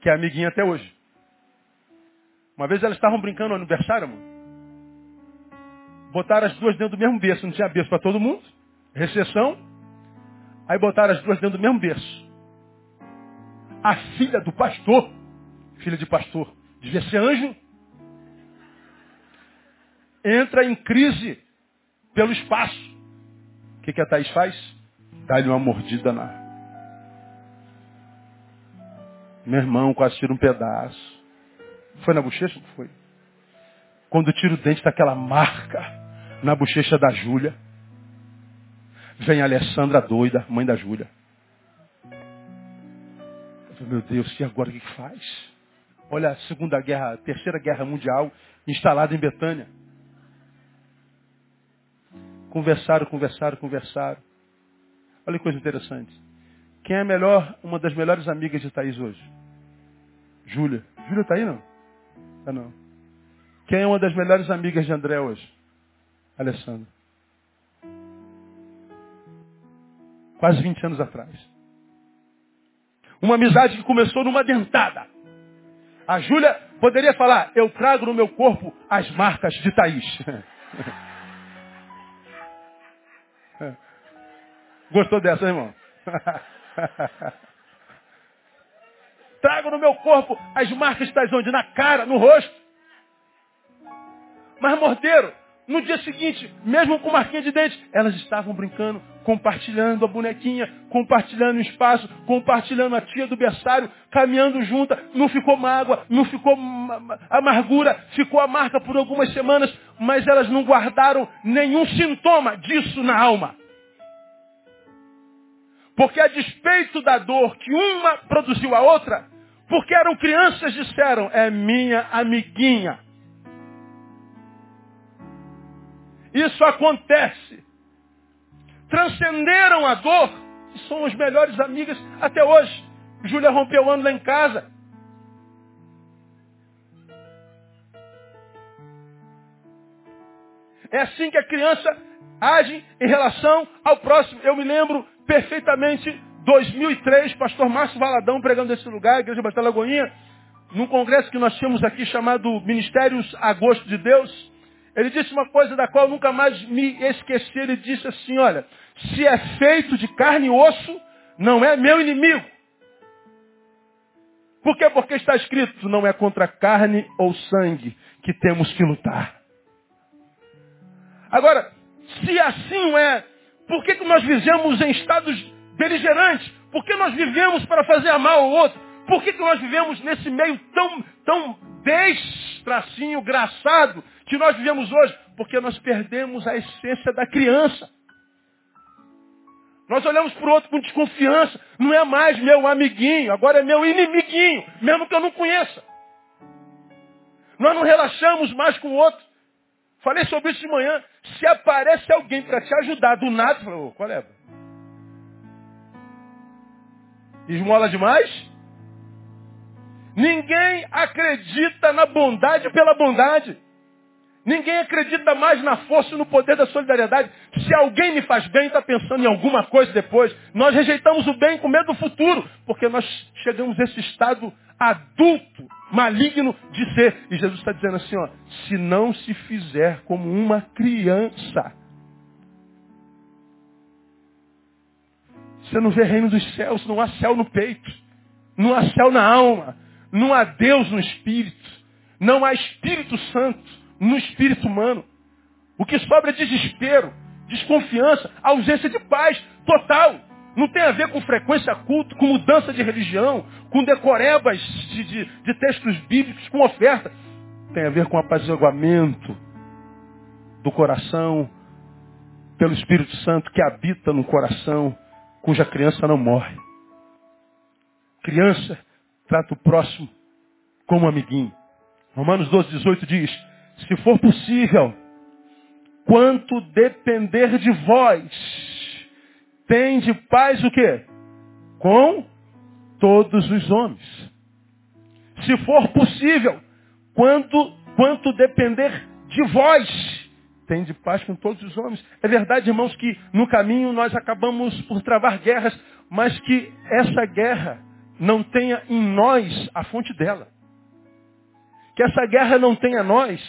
Que é amiguinha até hoje. Uma vez elas estavam brincando no aniversário, mano. Botaram as duas dentro do mesmo berço. Não tinha berço para todo mundo. Recessão. Aí botaram as duas dentro do mesmo berço a filha do pastor, filha de pastor, devia ser anjo, entra em crise pelo espaço. O que, que a Thaís faz? Dá-lhe uma mordida na. Meu irmão quase tira um pedaço. Foi na bochecha? Não foi. Quando tira o dente, está aquela marca na bochecha da Júlia. Vem a Alessandra doida, mãe da Júlia. Meu Deus, e agora o que faz? Olha a Segunda Guerra, Terceira Guerra Mundial, instalada em Betânia. Conversaram, conversaram, conversaram. Olha que coisa interessante. Quem é melhor, uma das melhores amigas de Thaís hoje? Júlia. Júlia está aí não? Tá não. Quem é uma das melhores amigas de André hoje? Alessandra. Quase 20 anos atrás. Uma amizade que começou numa dentada. A Júlia poderia falar, eu trago no meu corpo as marcas de Thaís. Gostou dessa, irmão? trago no meu corpo as marcas Thaís onde? Na cara, no rosto. Mas, mordeiro, No dia seguinte, mesmo com marquinha de dente, elas estavam brincando, compartilhando a bonequinha, compartilhando o espaço, compartilhando a tia do berçário, caminhando junta. Não ficou mágoa, não ficou amargura, ficou a marca por algumas semanas, mas elas não guardaram nenhum sintoma disso na alma. Porque a despeito da dor que uma produziu a outra, porque eram crianças, disseram, é minha amiguinha. Isso acontece. Transcenderam a dor e são as melhores amigas até hoje. Júlia rompeu o ano lá em casa. É assim que a criança age em relação ao próximo. Eu me lembro perfeitamente, 2003, pastor Márcio Valadão pregando nesse lugar, Igreja Batista Lagoinha, num congresso que nós tínhamos aqui chamado Ministérios Agosto de Deus. Ele disse uma coisa da qual nunca mais me esqueci. Ele disse assim, olha, se é feito de carne e osso, não é meu inimigo. Por quê? Porque está escrito, não é contra carne ou sangue que temos que lutar. Agora, se assim é, por que, que nós vivemos em estados beligerantes? Por que nós vivemos para fazer mal ao outro? Por que, que nós vivemos nesse meio tão, tão destracinho, graçado, que nós vivemos hoje? Porque nós perdemos a essência da criança. Nós olhamos para o outro com desconfiança. Não é mais meu amiguinho, agora é meu inimiguinho, mesmo que eu não conheça. Nós não relaxamos mais com o outro. Falei sobre isso de manhã. Se aparece alguém para te ajudar do nada, falou, qual é? Esmola demais? Ninguém acredita na bondade pela bondade. Ninguém acredita mais na força e no poder da solidariedade. Se alguém me faz bem, está pensando em alguma coisa depois. Nós rejeitamos o bem com medo do futuro, porque nós chegamos a esse estado adulto, maligno de ser. E Jesus está dizendo assim, ó, se não se fizer como uma criança, você não vê reino dos céus, não há céu no peito, não há céu na alma, não há Deus no espírito, não há Espírito Santo no espírito humano. O que sobra é desespero, desconfiança, ausência de paz total. Não tem a ver com frequência culto, com mudança de religião, com decorebas de, de, de textos bíblicos, com oferta. Tem a ver com apaziguamento do coração pelo Espírito Santo que habita no coração, cuja criança não morre. Criança trata o próximo como amiguinho. Romanos 12, 18 diz, se for possível, quanto depender de vós, tem de paz o quê? Com todos os homens. Se for possível, quanto, quanto depender de vós, tem de paz com todos os homens. É verdade, irmãos, que no caminho nós acabamos por travar guerras, mas que essa guerra não tenha em nós a fonte dela. Que essa guerra não tenha em nós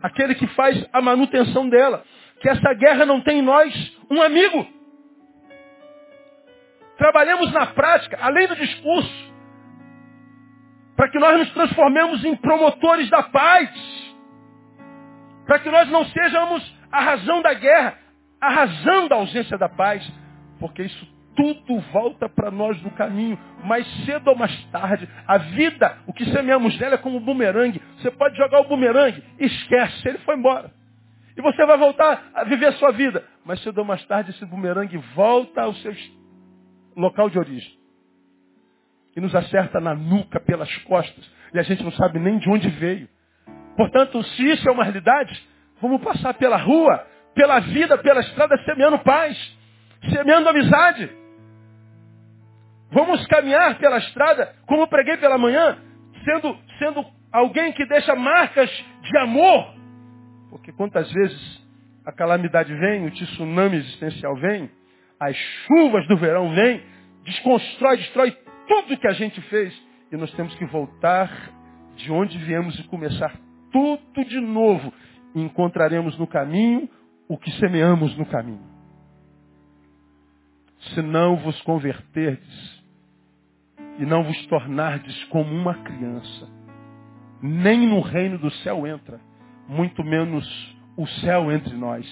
aquele que faz a manutenção dela. Que essa guerra não tem em nós um amigo. Trabalhemos na prática, além do discurso, para que nós nos transformemos em promotores da paz. Para que nós não sejamos a razão da guerra, a razão da ausência da paz. Porque isso tudo volta para nós no caminho, mais cedo ou mais tarde. A vida, o que semeamos nela é como um bumerangue. Você pode jogar o bumerangue, esquece, ele foi embora. E você vai voltar a viver a sua vida. Mas cedo ou mais tarde esse bumerangue volta ao seu local de origem. E nos acerta na nuca, pelas costas. E a gente não sabe nem de onde veio. Portanto, se isso é uma realidade, vamos passar pela rua, pela vida, pela estrada, semeando paz, semeando amizade. Vamos caminhar pela estrada, como preguei pela manhã, sendo, sendo alguém que deixa marcas de amor. Porque quantas vezes a calamidade vem, o tsunami existencial vem, as chuvas do verão vêm, desconstrói, destrói tudo que a gente fez. E nós temos que voltar de onde viemos e começar tudo de novo. E encontraremos no caminho o que semeamos no caminho. Se não vos converterdes, e não vos tornardes como uma criança. Nem no reino do céu entra, muito menos o céu entre nós.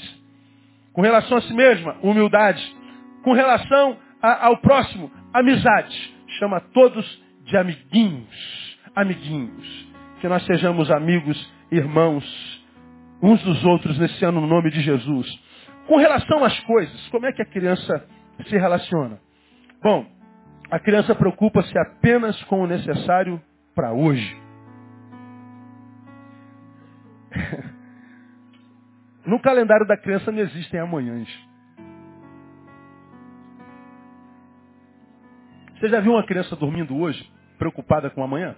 Com relação a si mesma, humildade. Com relação a, ao próximo, amizade. Chama todos de amiguinhos. Amiguinhos. Que nós sejamos amigos, irmãos, uns dos outros nesse ano no nome de Jesus. Com relação às coisas, como é que a criança se relaciona? Bom, a criança preocupa-se apenas com o necessário para hoje. No calendário da criança não existem amanhãs. Você já viu uma criança dormindo hoje, preocupada com amanhã?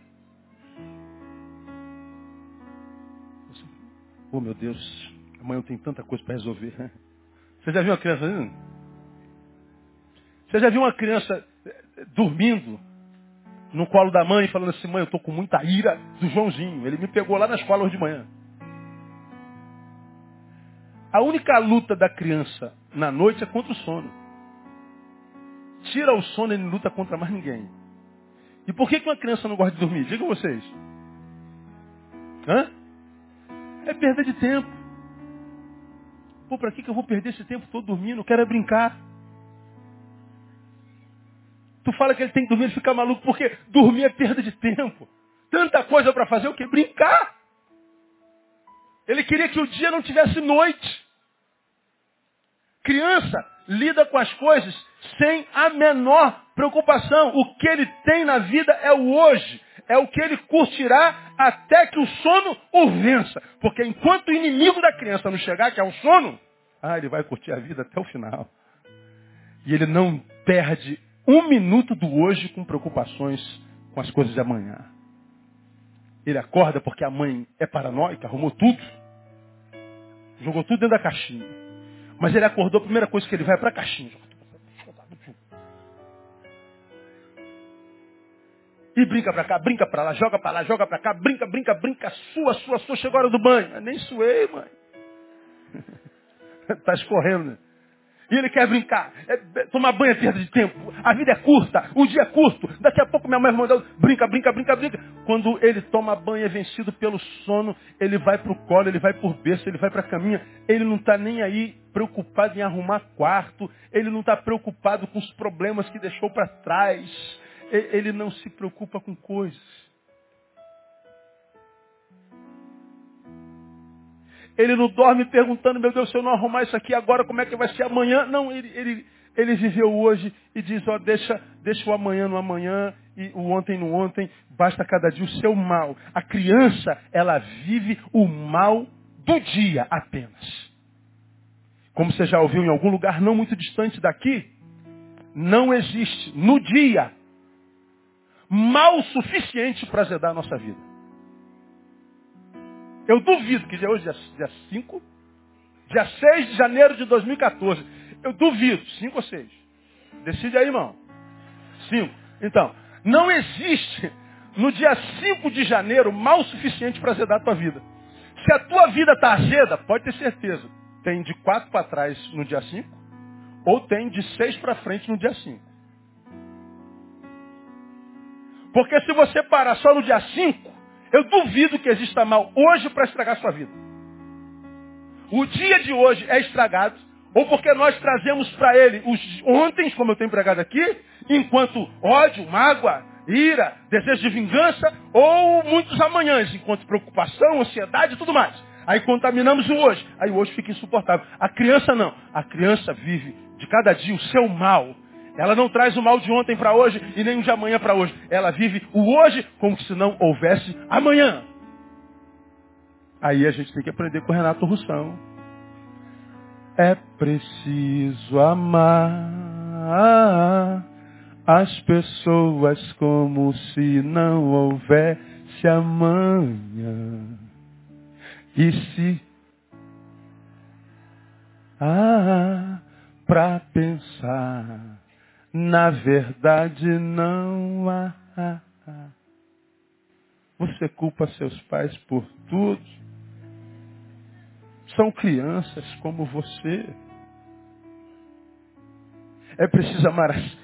Oh meu Deus, amanhã eu tenho tanta coisa para resolver. Você já viu uma criança? Você já viu uma criança eh, dormindo no colo da mãe, falando assim, mãe, eu estou com muita ira do Joãozinho. Ele me pegou lá na escola hoje de manhã. A única luta da criança na noite é contra o sono. Tira o sono, ele não luta contra mais ninguém. E por que, que uma criança não gosta de dormir? Digam vocês. Hã? É perda de tempo. Pô, para que, que eu vou perder esse tempo todo dormindo? Eu quero é brincar. Tu fala que ele tem que dormir, ele fica maluco, porque dormir é perda de tempo. Tanta coisa para fazer, o que? Brincar. Ele queria que o dia não tivesse noite. Criança lida com as coisas sem a menor preocupação. O que ele tem na vida é o hoje. É o que ele curtirá até que o sono o vença. Porque enquanto o inimigo da criança não chegar, que é o sono, ah, ele vai curtir a vida até o final. E ele não perde um minuto do hoje com preocupações com as coisas de amanhã. Ele acorda porque a mãe é paranoica, arrumou tudo. Jogou tudo dentro da caixinha. Mas ele acordou, a primeira coisa que ele vai é para a caixinha. E brinca para cá, brinca para lá, joga para lá, joga para cá, brinca, brinca, brinca, sua, sua, sua, chegou a hora do banho. Nem suei, mãe. Está escorrendo, né? E ele quer brincar. É, é, tomar banho é perda de tempo. A vida é curta, o dia é curto. Daqui a pouco minha mãe mandou, brinca, brinca, brinca, brinca. Quando ele toma banho, é vencido pelo sono, ele vai para o colo, ele vai por berço, ele vai para a caminha. Ele não está nem aí preocupado em arrumar quarto. Ele não está preocupado com os problemas que deixou para trás. Ele não se preocupa com coisas. Ele não dorme perguntando, meu Deus, se eu não arrumar isso aqui agora, como é que vai ser amanhã? Não, ele, ele, ele viveu hoje e diz, ó, deixa, deixa o amanhã no amanhã e o ontem no ontem, basta cada dia o seu mal. A criança, ela vive o mal do dia apenas. Como você já ouviu em algum lugar não muito distante daqui, não existe no dia mal suficiente para azedar a nossa vida. Eu duvido que hoje, dia 5, dia 6 de janeiro de 2014. Eu duvido, 5 ou 6. Decide aí, irmão. 5. Então, não existe no dia 5 de janeiro mal o suficiente para azedar a tua vida. Se a tua vida está azeda, pode ter certeza. Tem de 4 para trás no dia 5, ou tem de 6 para frente no dia 5. Porque se você parar só no dia 5, eu duvido que exista mal hoje para estragar sua vida. O dia de hoje é estragado, ou porque nós trazemos para ele os ontem, como eu tenho pregado aqui, enquanto ódio, mágoa, ira, desejo de vingança, ou muitos amanhãs, enquanto preocupação, ansiedade e tudo mais. Aí contaminamos o hoje. Aí o hoje fica insuportável. A criança não. A criança vive de cada dia o seu mal. Ela não traz o mal de ontem para hoje e nem o de amanhã para hoje. Ela vive o hoje como se não houvesse amanhã. Aí a gente tem que aprender com o Renato Russão. É preciso amar as pessoas como se não houvesse amanhã. E se ah, para pensar na verdade não há. Você culpa seus pais por tudo. São crianças como você. É preciso amar as,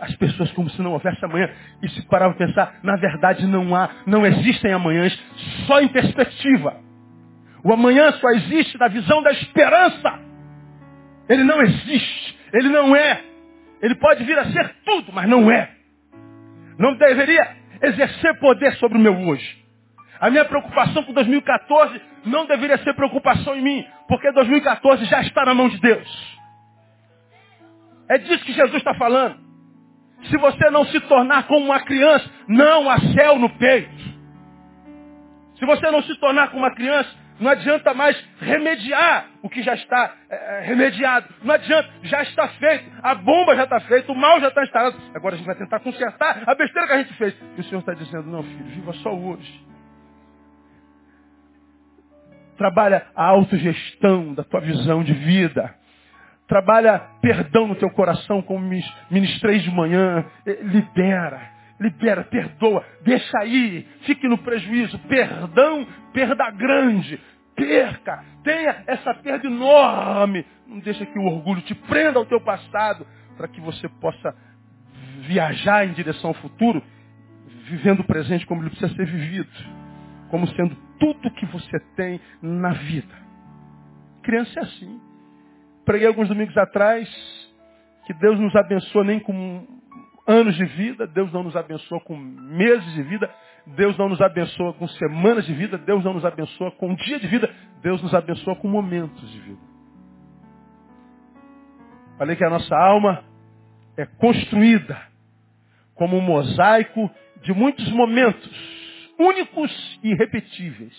as pessoas como se não houvesse amanhã. E se parar para pensar, na verdade não há, não existem amanhãs, só em perspectiva. O amanhã só existe na visão da esperança. Ele não existe. Ele não é. Ele pode vir a ser tudo, mas não é. Não deveria exercer poder sobre o meu hoje. A minha preocupação com 2014 não deveria ser preocupação em mim, porque 2014 já está na mão de Deus. É disso que Jesus está falando. Se você não se tornar como uma criança, não há céu no peito. Se você não se tornar como uma criança, não adianta mais remediar o que já está é, remediado. Não adianta, já está feito. A bomba já está feita, o mal já está instalado. Agora a gente vai tentar consertar a besteira que a gente fez. E o Senhor está dizendo, não filho, viva só hoje. Trabalha a autogestão da tua visão de vida. Trabalha perdão no teu coração, como ministrei de manhã. Eh, libera libera, perdoa, deixa aí, fique no prejuízo. Perdão, perda grande. Perca, tenha essa perda enorme. Não deixa que o orgulho te prenda ao teu passado, para que você possa viajar em direção ao futuro, vivendo o presente como ele precisa ser vivido, como sendo tudo que você tem na vida. Criança é assim. Preguei alguns domingos atrás que Deus nos abençoa nem com anos de vida, Deus não nos abençoa com meses de vida, Deus não nos abençoa com semanas de vida, Deus não nos abençoa com um dia de vida, Deus nos abençoa com momentos de vida. Falei que a nossa alma é construída como um mosaico de muitos momentos, únicos e irrepetíveis.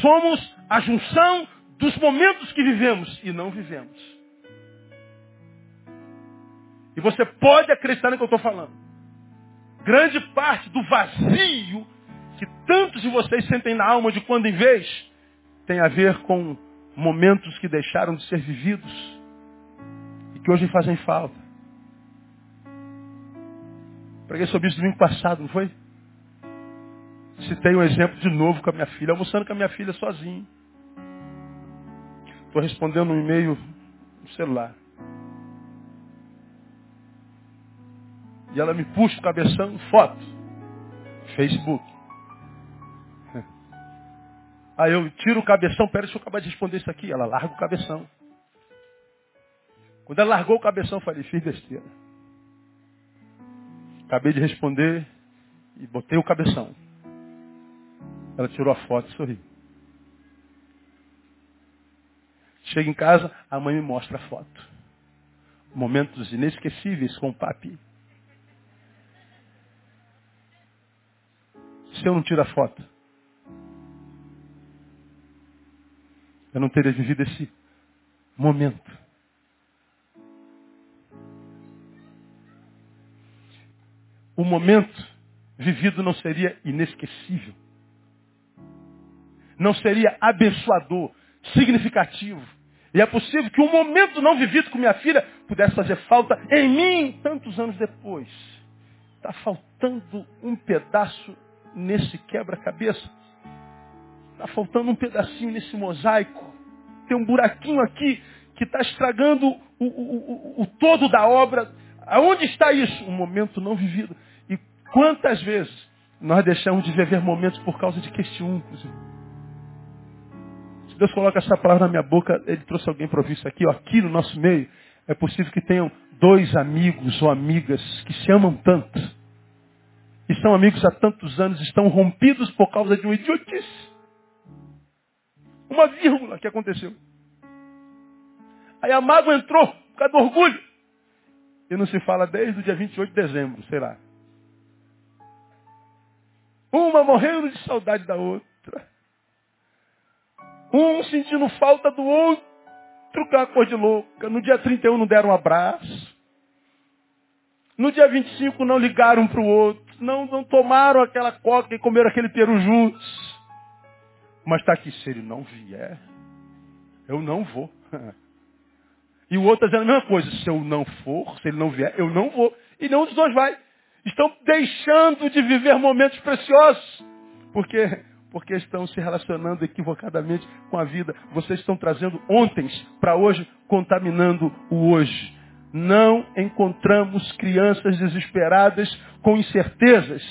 Somos a junção dos momentos que vivemos e não vivemos. E você pode acreditar no que eu estou falando. Grande parte do vazio que tantos de vocês sentem na alma de quando em vez tem a ver com momentos que deixaram de ser vividos e que hoje fazem falta. Preguei sobre isso domingo passado, não foi? Citei um exemplo de novo com a minha filha, almoçando com a minha filha sozinho. Estou respondendo um e-mail no celular. E ela me puxa o cabeção, foto. Facebook. Aí eu tiro o cabeção, pera, deixa eu acabar de responder isso aqui. Ela larga o cabeção. Quando ela largou o cabeção, eu falei, fiz besteira. Acabei de responder e botei o cabeção. Ela tirou a foto e sorriu. Chega em casa, a mãe me mostra a foto. Momentos inesquecíveis com o papi. Se eu não tiro a foto? Eu não teria vivido esse momento. O momento vivido não seria inesquecível. Não seria abençoador, significativo. E é possível que um momento não vivido com minha filha pudesse fazer falta em mim tantos anos depois. Está faltando um pedaço nesse quebra-cabeça. Está faltando um pedacinho nesse mosaico. Tem um buraquinho aqui que está estragando o, o, o, o, todo da obra. Aonde está isso? Um momento não vivido. E quantas vezes nós deixamos de viver momentos por causa de questões? Se Deus coloca essa palavra na minha boca, Ele trouxe alguém para ouvir isso aqui, ó, aqui no nosso meio. É possível que tenham dois amigos ou amigas que se amam tanto e são amigos há tantos anos, estão rompidos por causa de um idiotice. Uma vírgula que aconteceu. Aí a mágoa entrou por causa do orgulho. E não se fala desde o dia 28 de dezembro, sei lá. Uma morrendo de saudade da outra. Um sentindo falta do outro, com uma cor de louca. No dia 31 não deram um abraço. No dia 25 não ligaram para o outro não, não tomaram aquela coca e comeram aquele peru juntos. Mas está aqui, se ele não vier, eu não vou. E o outro está dizendo a mesma coisa, se eu não for, se ele não vier, eu não vou. E nenhum dos dois vai. Estão deixando de viver momentos preciosos. Porque, porque estão se relacionando equivocadamente com a vida. Vocês estão trazendo ontem para hoje, contaminando o hoje não encontramos crianças desesperadas com incertezas.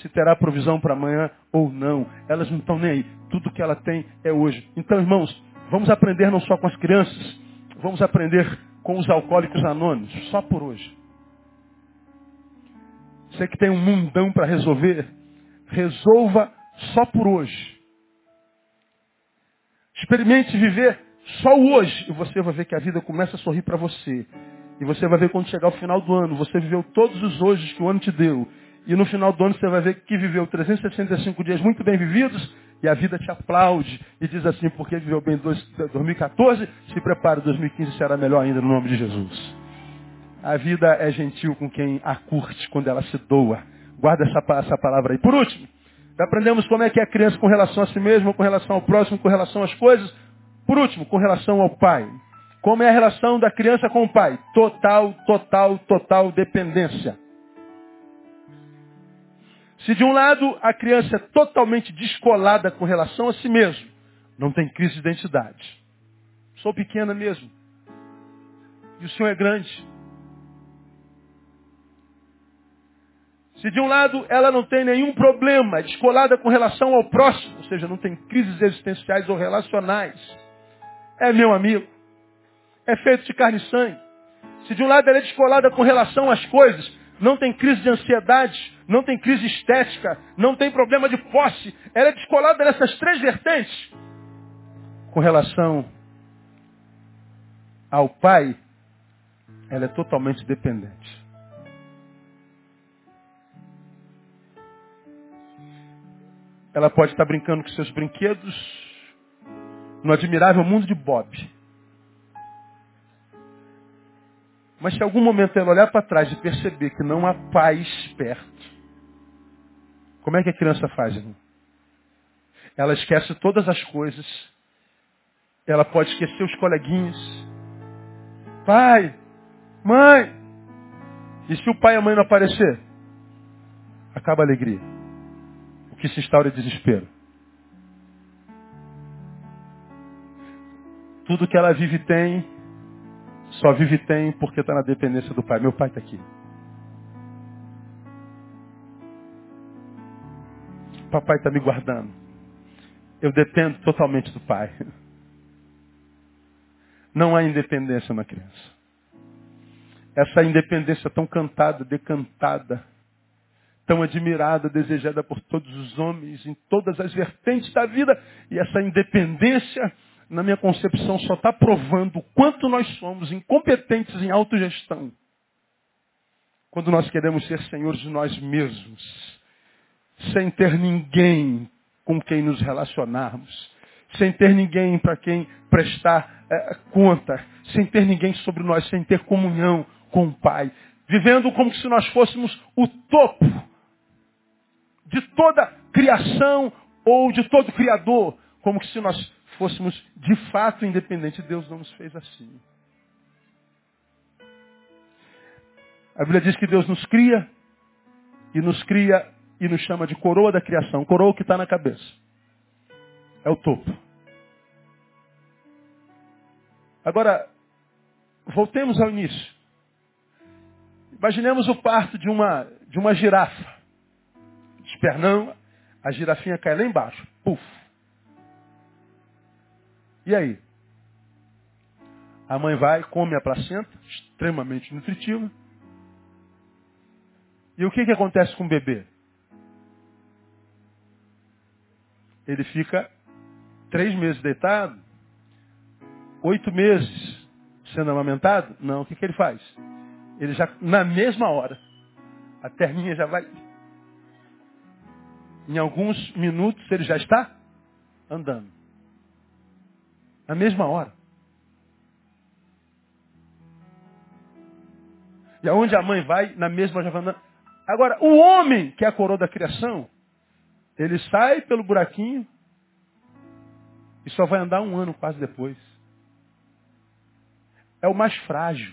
se terá provisão para amanhã ou não. Elas não estão nem aí. Tudo que ela tem é hoje. Então, irmãos, vamos aprender não só com as crianças, vamos aprender com os alcoólicos anônimos, só por hoje. Você que tem um mundão para resolver, resolva só por hoje. Experimente viver só hoje e você vai ver que a vida começa a sorrir para você. E você vai ver quando chegar o final do ano, você viveu todos os hoje que o ano te deu. E no final do ano você vai ver que viveu 365 dias muito bem vividos e a vida te aplaude e diz assim, porque viveu bem 2014, se prepara, 2015 será melhor ainda no nome de Jesus. A vida é gentil com quem a curte quando ela se doa. Guarda essa, essa palavra aí. Por último, aprendemos como é que é a criança com relação a si mesma, com relação ao próximo, com relação às coisas. Por último, com relação ao pai. Como é a relação da criança com o pai? Total, total, total dependência. Se de um lado a criança é totalmente descolada com relação a si mesmo, não tem crise de identidade. Sou pequena mesmo. E o Senhor é grande. Se de um lado ela não tem nenhum problema, é descolada com relação ao próximo, ou seja, não tem crises existenciais ou relacionais, é meu amigo, é feito de carne e sangue. Se de um lado ela é descolada com relação às coisas, não tem crise de ansiedade, não tem crise estética, não tem problema de posse, ela é descolada nessas três vertentes. Com relação ao pai, ela é totalmente dependente. Ela pode estar brincando com seus brinquedos no admirável mundo de Bob. Mas se algum momento ela olhar para trás e perceber que não há paz perto, como é que a criança faz, irmão? Ela esquece todas as coisas. Ela pode esquecer os coleguinhas. Pai, mãe. E se o pai e a mãe não aparecer? Acaba a alegria. O que se instaura é desespero. Tudo que ela vive tem, só vive tem porque está na dependência do pai. Meu pai está aqui. Papai está me guardando. Eu dependo totalmente do pai. Não há independência na criança. Essa independência tão cantada, decantada, tão admirada, desejada por todos os homens, em todas as vertentes da vida, e essa independência na minha concepção, só está provando o quanto nós somos incompetentes em autogestão. Quando nós queremos ser senhores de nós mesmos, sem ter ninguém com quem nos relacionarmos, sem ter ninguém para quem prestar é, conta, sem ter ninguém sobre nós, sem ter comunhão com o Pai, vivendo como se nós fôssemos o topo de toda criação ou de todo criador, como se nós fôssemos de fato independentes, Deus não nos fez assim. A Bíblia diz que Deus nos cria e nos cria e nos chama de coroa da criação, coroa que está na cabeça. É o topo. Agora, voltemos ao início. Imaginemos o parto de uma, de uma girafa. Espernão, a girafinha cai lá embaixo. Puf. E aí? A mãe vai, come a placenta, extremamente nutritiva. E o que, que acontece com o bebê? Ele fica três meses deitado, oito meses sendo amamentado? Não, o que, que ele faz? Ele já, na mesma hora, a terninha já vai. Em alguns minutos ele já está andando. Na mesma hora. E aonde a mãe vai, na mesma andando. Agora, o homem, que é a coroa da criação, ele sai pelo buraquinho e só vai andar um ano quase depois. É o mais frágil.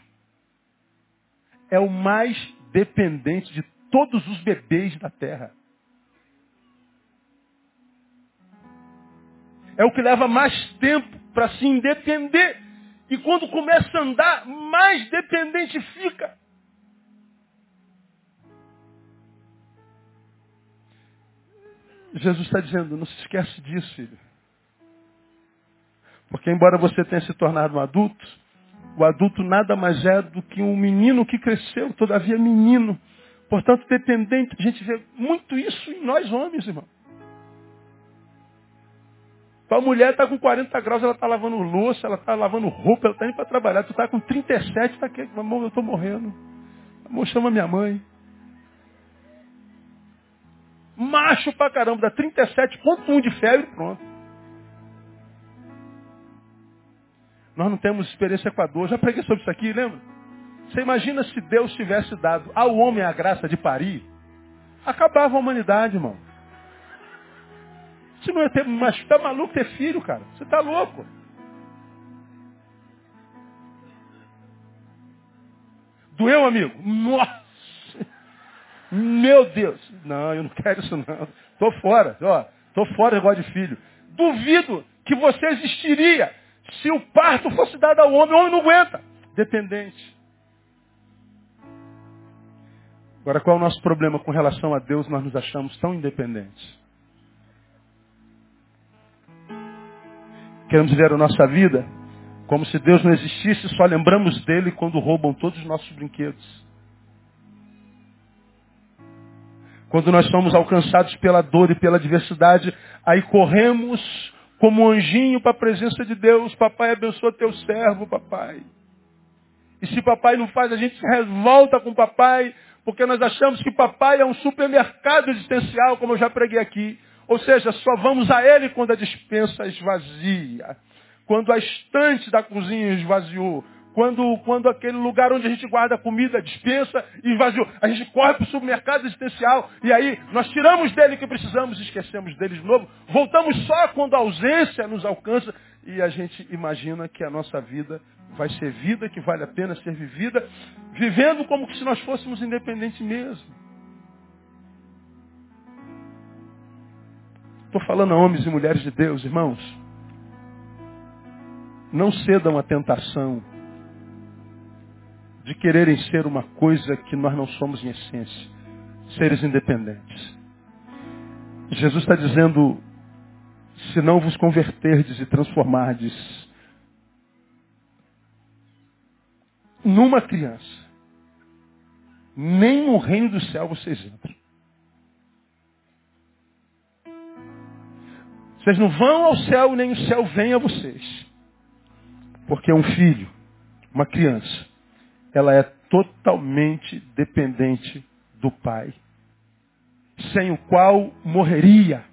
É o mais dependente de todos os bebês da terra. É o que leva mais tempo para se independer. E quando começa a andar, mais dependente fica. Jesus está dizendo, não se esquece disso, filho. Porque embora você tenha se tornado um adulto, o adulto nada mais é do que um menino que cresceu, todavia menino. Portanto, dependente. A gente vê muito isso em nós homens, irmão. A mulher está com 40 graus, ela está lavando louça, ela está lavando roupa, ela está indo para trabalhar. Tu está com 37, está aqui, amor, eu estou morrendo. Amor, chama minha mãe. Macho pra caramba, dá 37,1 de febre, pronto. Nós não temos experiência com a dor. Já preguei sobre isso aqui, lembra? Você imagina se Deus tivesse dado ao homem a graça de parir? Acabava a humanidade, irmão. Você não ia ter, mas tá maluco ter filho, cara. Você tá louco. Doeu, amigo? Nossa! Meu Deus! Não, eu não quero isso não. Tô fora, ó. Tô fora do de filho. Duvido que você existiria se o parto fosse dado ao homem. O homem não aguenta. Dependente. Agora, qual é o nosso problema com relação a Deus? Nós nos achamos tão independentes. Queremos viver a nossa vida como se Deus não existisse, só lembramos dele quando roubam todos os nossos brinquedos. Quando nós somos alcançados pela dor e pela adversidade, aí corremos como um anjinho para a presença de Deus. Papai, abençoa teu servo, papai. E se papai não faz, a gente se revolta com papai, porque nós achamos que papai é um supermercado existencial, como eu já preguei aqui. Ou seja, só vamos a ele quando a dispensa esvazia. Quando a estante da cozinha esvaziou. Quando, quando aquele lugar onde a gente guarda a comida, dispensa e esvaziou. A gente corre para o supermercado existencial. E aí nós tiramos dele o que precisamos esquecemos dele de novo. Voltamos só quando a ausência nos alcança. E a gente imagina que a nossa vida vai ser vida que vale a pena ser vivida, vivendo como se nós fôssemos independentes mesmo. Estou falando a homens e mulheres de Deus, irmãos. Não cedam à tentação de quererem ser uma coisa que nós não somos em essência. Seres independentes. Jesus está dizendo, se não vos converterdes e transformardes numa criança, nem no reino do céu vocês entram. Vocês não vão ao céu, nem o céu vem a vocês. Porque um filho, uma criança, ela é totalmente dependente do pai. Sem o qual morreria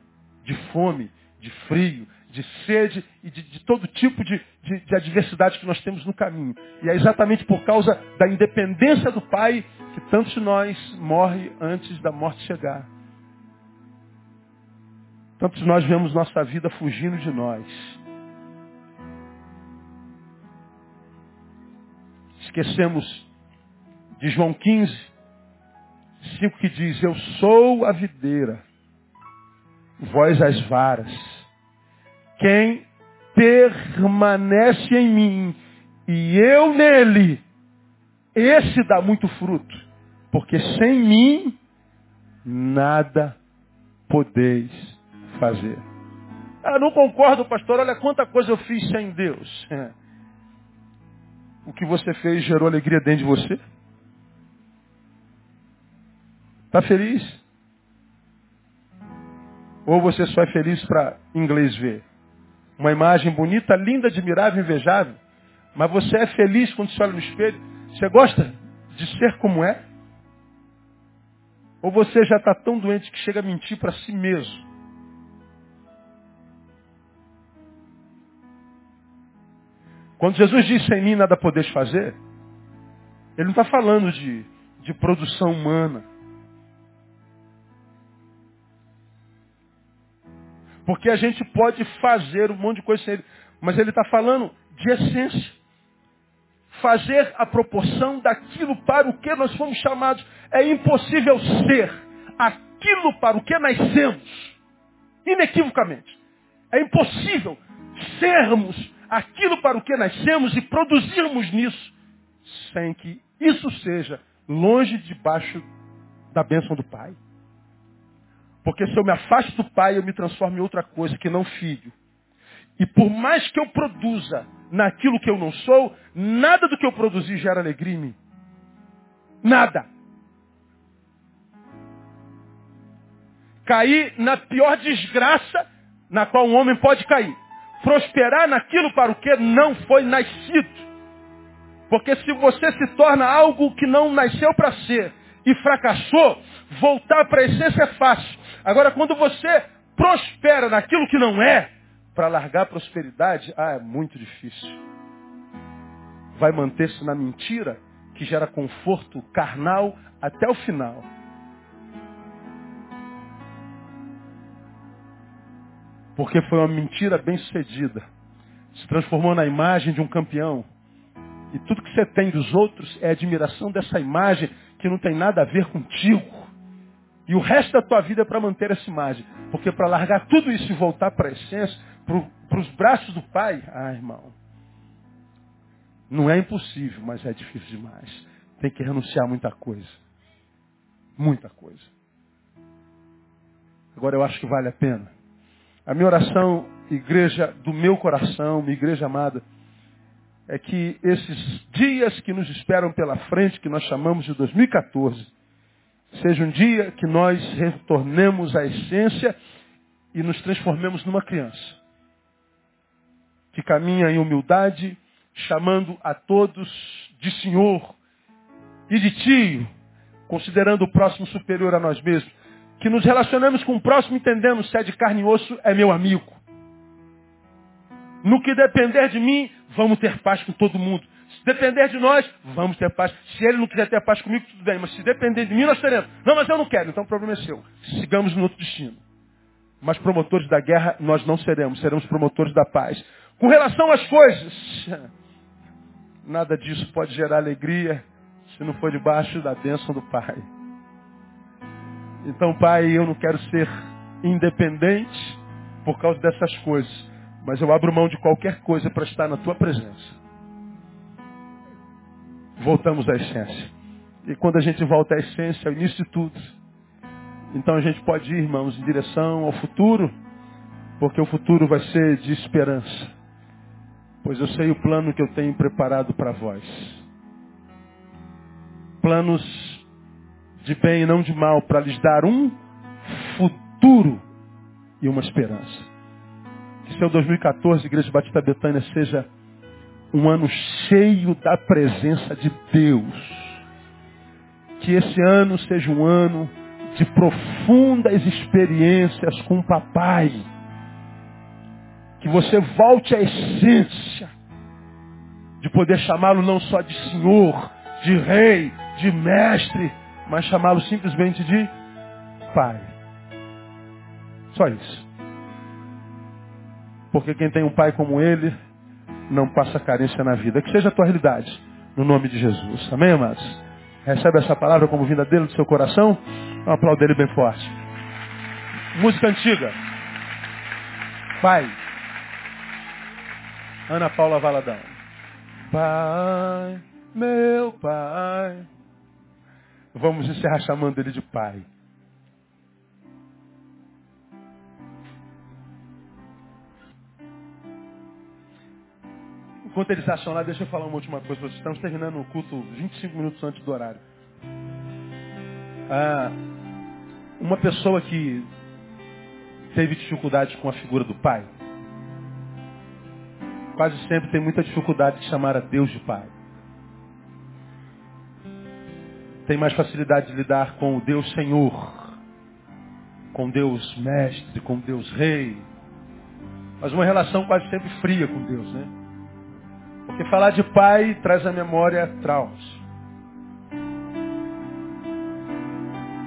de fome, de frio, de sede e de, de todo tipo de, de, de adversidade que nós temos no caminho. E é exatamente por causa da independência do pai que tantos de nós morrem antes da morte chegar. Tantos nós vemos nossa vida fugindo de nós. Esquecemos de João 15, 5 que diz, eu sou a videira, vós as varas. Quem permanece em mim e eu nele, esse dá muito fruto, porque sem mim nada podeis fazer. Ah, não concordo, pastor. Olha quanta coisa eu fiz sem Deus. É. O que você fez gerou alegria dentro de você? Está feliz? Ou você só é feliz para inglês ver? Uma imagem bonita, linda, admirável, invejável. Mas você é feliz quando se olha no espelho? Você gosta de ser como é? Ou você já está tão doente que chega a mentir para si mesmo? Quando Jesus disse em mim nada podeis fazer, ele não está falando de, de produção humana. Porque a gente pode fazer um monte de coisa sem ele. Mas ele está falando de essência. Fazer a proporção daquilo para o que nós fomos chamados. É impossível ser aquilo para o que nascemos. Inequivocamente. É impossível sermos aquilo para o que nascemos e produzirmos nisso, sem que isso seja longe debaixo da bênção do Pai. Porque se eu me afasto do pai, eu me transformo em outra coisa que não filho. E por mais que eu produza naquilo que eu não sou, nada do que eu produzi gera alegria em mim. Nada. Cair na pior desgraça na qual um homem pode cair. Prosperar naquilo para o que não foi nascido. Porque se você se torna algo que não nasceu para ser e fracassou, voltar para a essência é fácil. Agora, quando você prospera naquilo que não é, para largar a prosperidade, ah, é muito difícil. Vai manter-se na mentira que gera conforto carnal até o final. Porque foi uma mentira bem sucedida. Se transformou na imagem de um campeão. E tudo que você tem dos outros é admiração dessa imagem que não tem nada a ver contigo. E o resto da tua vida é para manter essa imagem. Porque para largar tudo isso e voltar para a essência, para os braços do Pai, ah, irmão, não é impossível, mas é difícil demais. Tem que renunciar a muita coisa. Muita coisa. Agora eu acho que vale a pena. A minha oração, igreja do meu coração, minha igreja amada, é que esses dias que nos esperam pela frente, que nós chamamos de 2014, seja um dia que nós retornemos à essência e nos transformemos numa criança. Que caminha em humildade, chamando a todos de Senhor e de tio, considerando o próximo superior a nós mesmos. Que nos relacionemos com o próximo entendendo se é de carne e osso, é meu amigo. No que depender de mim, vamos ter paz com todo mundo. Se depender de nós, vamos ter paz. Se ele não quiser ter paz comigo, tudo bem. Mas se depender de mim, nós teremos. Não, mas eu não quero. Então o problema é seu. Sigamos no outro destino. Mas promotores da guerra nós não seremos. Seremos promotores da paz. Com relação às coisas, nada disso pode gerar alegria se não for debaixo da bênção do Pai. Então, Pai, eu não quero ser independente por causa dessas coisas. Mas eu abro mão de qualquer coisa para estar na tua presença. Voltamos à essência. E quando a gente volta à essência, é o início de tudo. Então a gente pode ir, irmãos, em direção ao futuro, porque o futuro vai ser de esperança. Pois eu sei o plano que eu tenho preparado para vós. Planos de bem e não de mal, para lhes dar um futuro e uma esperança. Que seu 2014, Igreja Batista Betânia, seja um ano cheio da presença de Deus. Que esse ano seja um ano de profundas experiências com o papai. Que você volte à essência de poder chamá-lo não só de Senhor, de Rei, de Mestre, mas chamá-lo simplesmente de Pai. Só isso. Porque quem tem um pai como ele, não passa carência na vida. Que seja a tua realidade, no nome de Jesus. Amém, amados? Recebe essa palavra como vinda dele do seu coração? Um aplauso dele bem forte. Música antiga. Pai. Ana Paula Valadão. Pai, meu pai. Vamos encerrar chamando ele de pai. Enquanto eles acham lá, deixa eu falar uma última coisa. Vocês estamos terminando o culto 25 minutos antes do horário. Ah, uma pessoa que teve dificuldade com a figura do pai, quase sempre tem muita dificuldade de chamar a Deus de pai. Tem mais facilidade de lidar com o Deus Senhor, com Deus Mestre, com Deus Rei. Mas uma relação quase sempre fria com Deus, né? Porque falar de pai traz à memória traumas.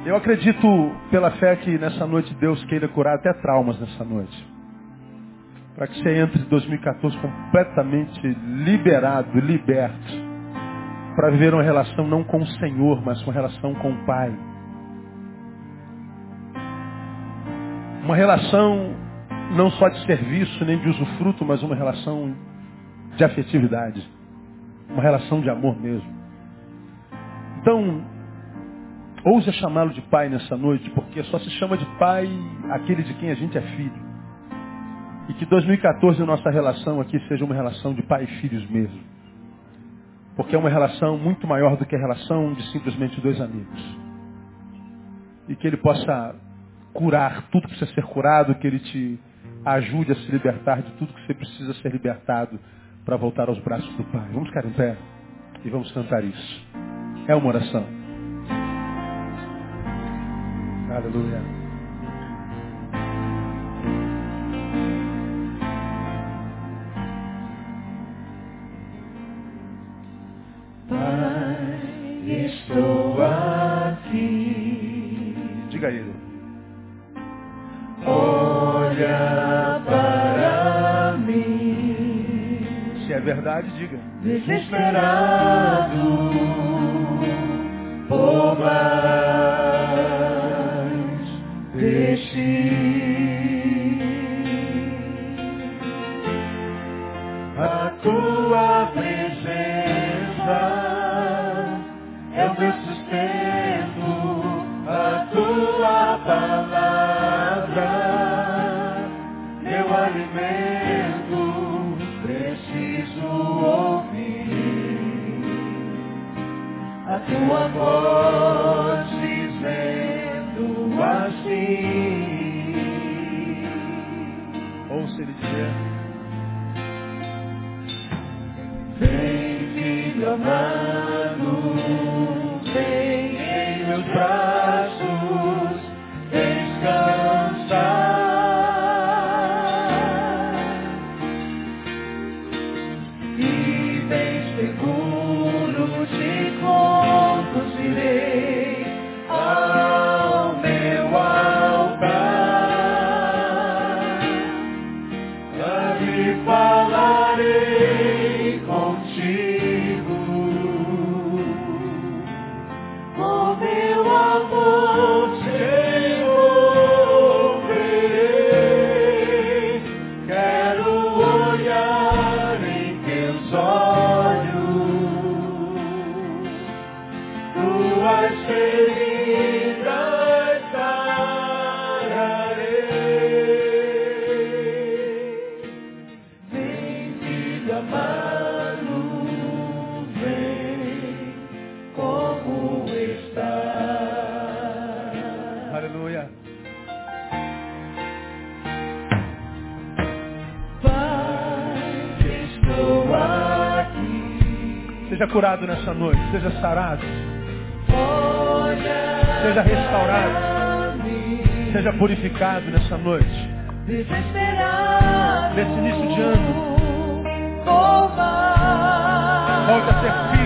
Eu acredito pela fé que nessa noite Deus queira curar até traumas nessa noite. Para que você entre em 2014 completamente liberado, liberto. Para viver uma relação não com o Senhor, mas uma relação com o Pai. Uma relação não só de serviço nem de usufruto, mas uma relação de afetividade. Uma relação de amor mesmo. Então, Ousa chamá-lo de pai nessa noite, porque só se chama de pai aquele de quem a gente é filho. E que 2014 a nossa relação aqui seja uma relação de pai e filhos mesmo. Porque é uma relação muito maior do que a relação de simplesmente dois amigos. E que ele possa curar tudo que precisa ser curado, que ele te ajude a se libertar de tudo que você precisa ser libertado para voltar aos braços do Pai. Vamos ficar em pé e vamos cantar isso. É uma oração. Aleluia. Verdade, diga. desesperado tua voz dizendo assim. Ouça ele dizer. Vem, filho amado, curado nessa noite, seja sarado, seja restaurado, seja purificado nessa noite. Nesse início de ano, volta a ser filho.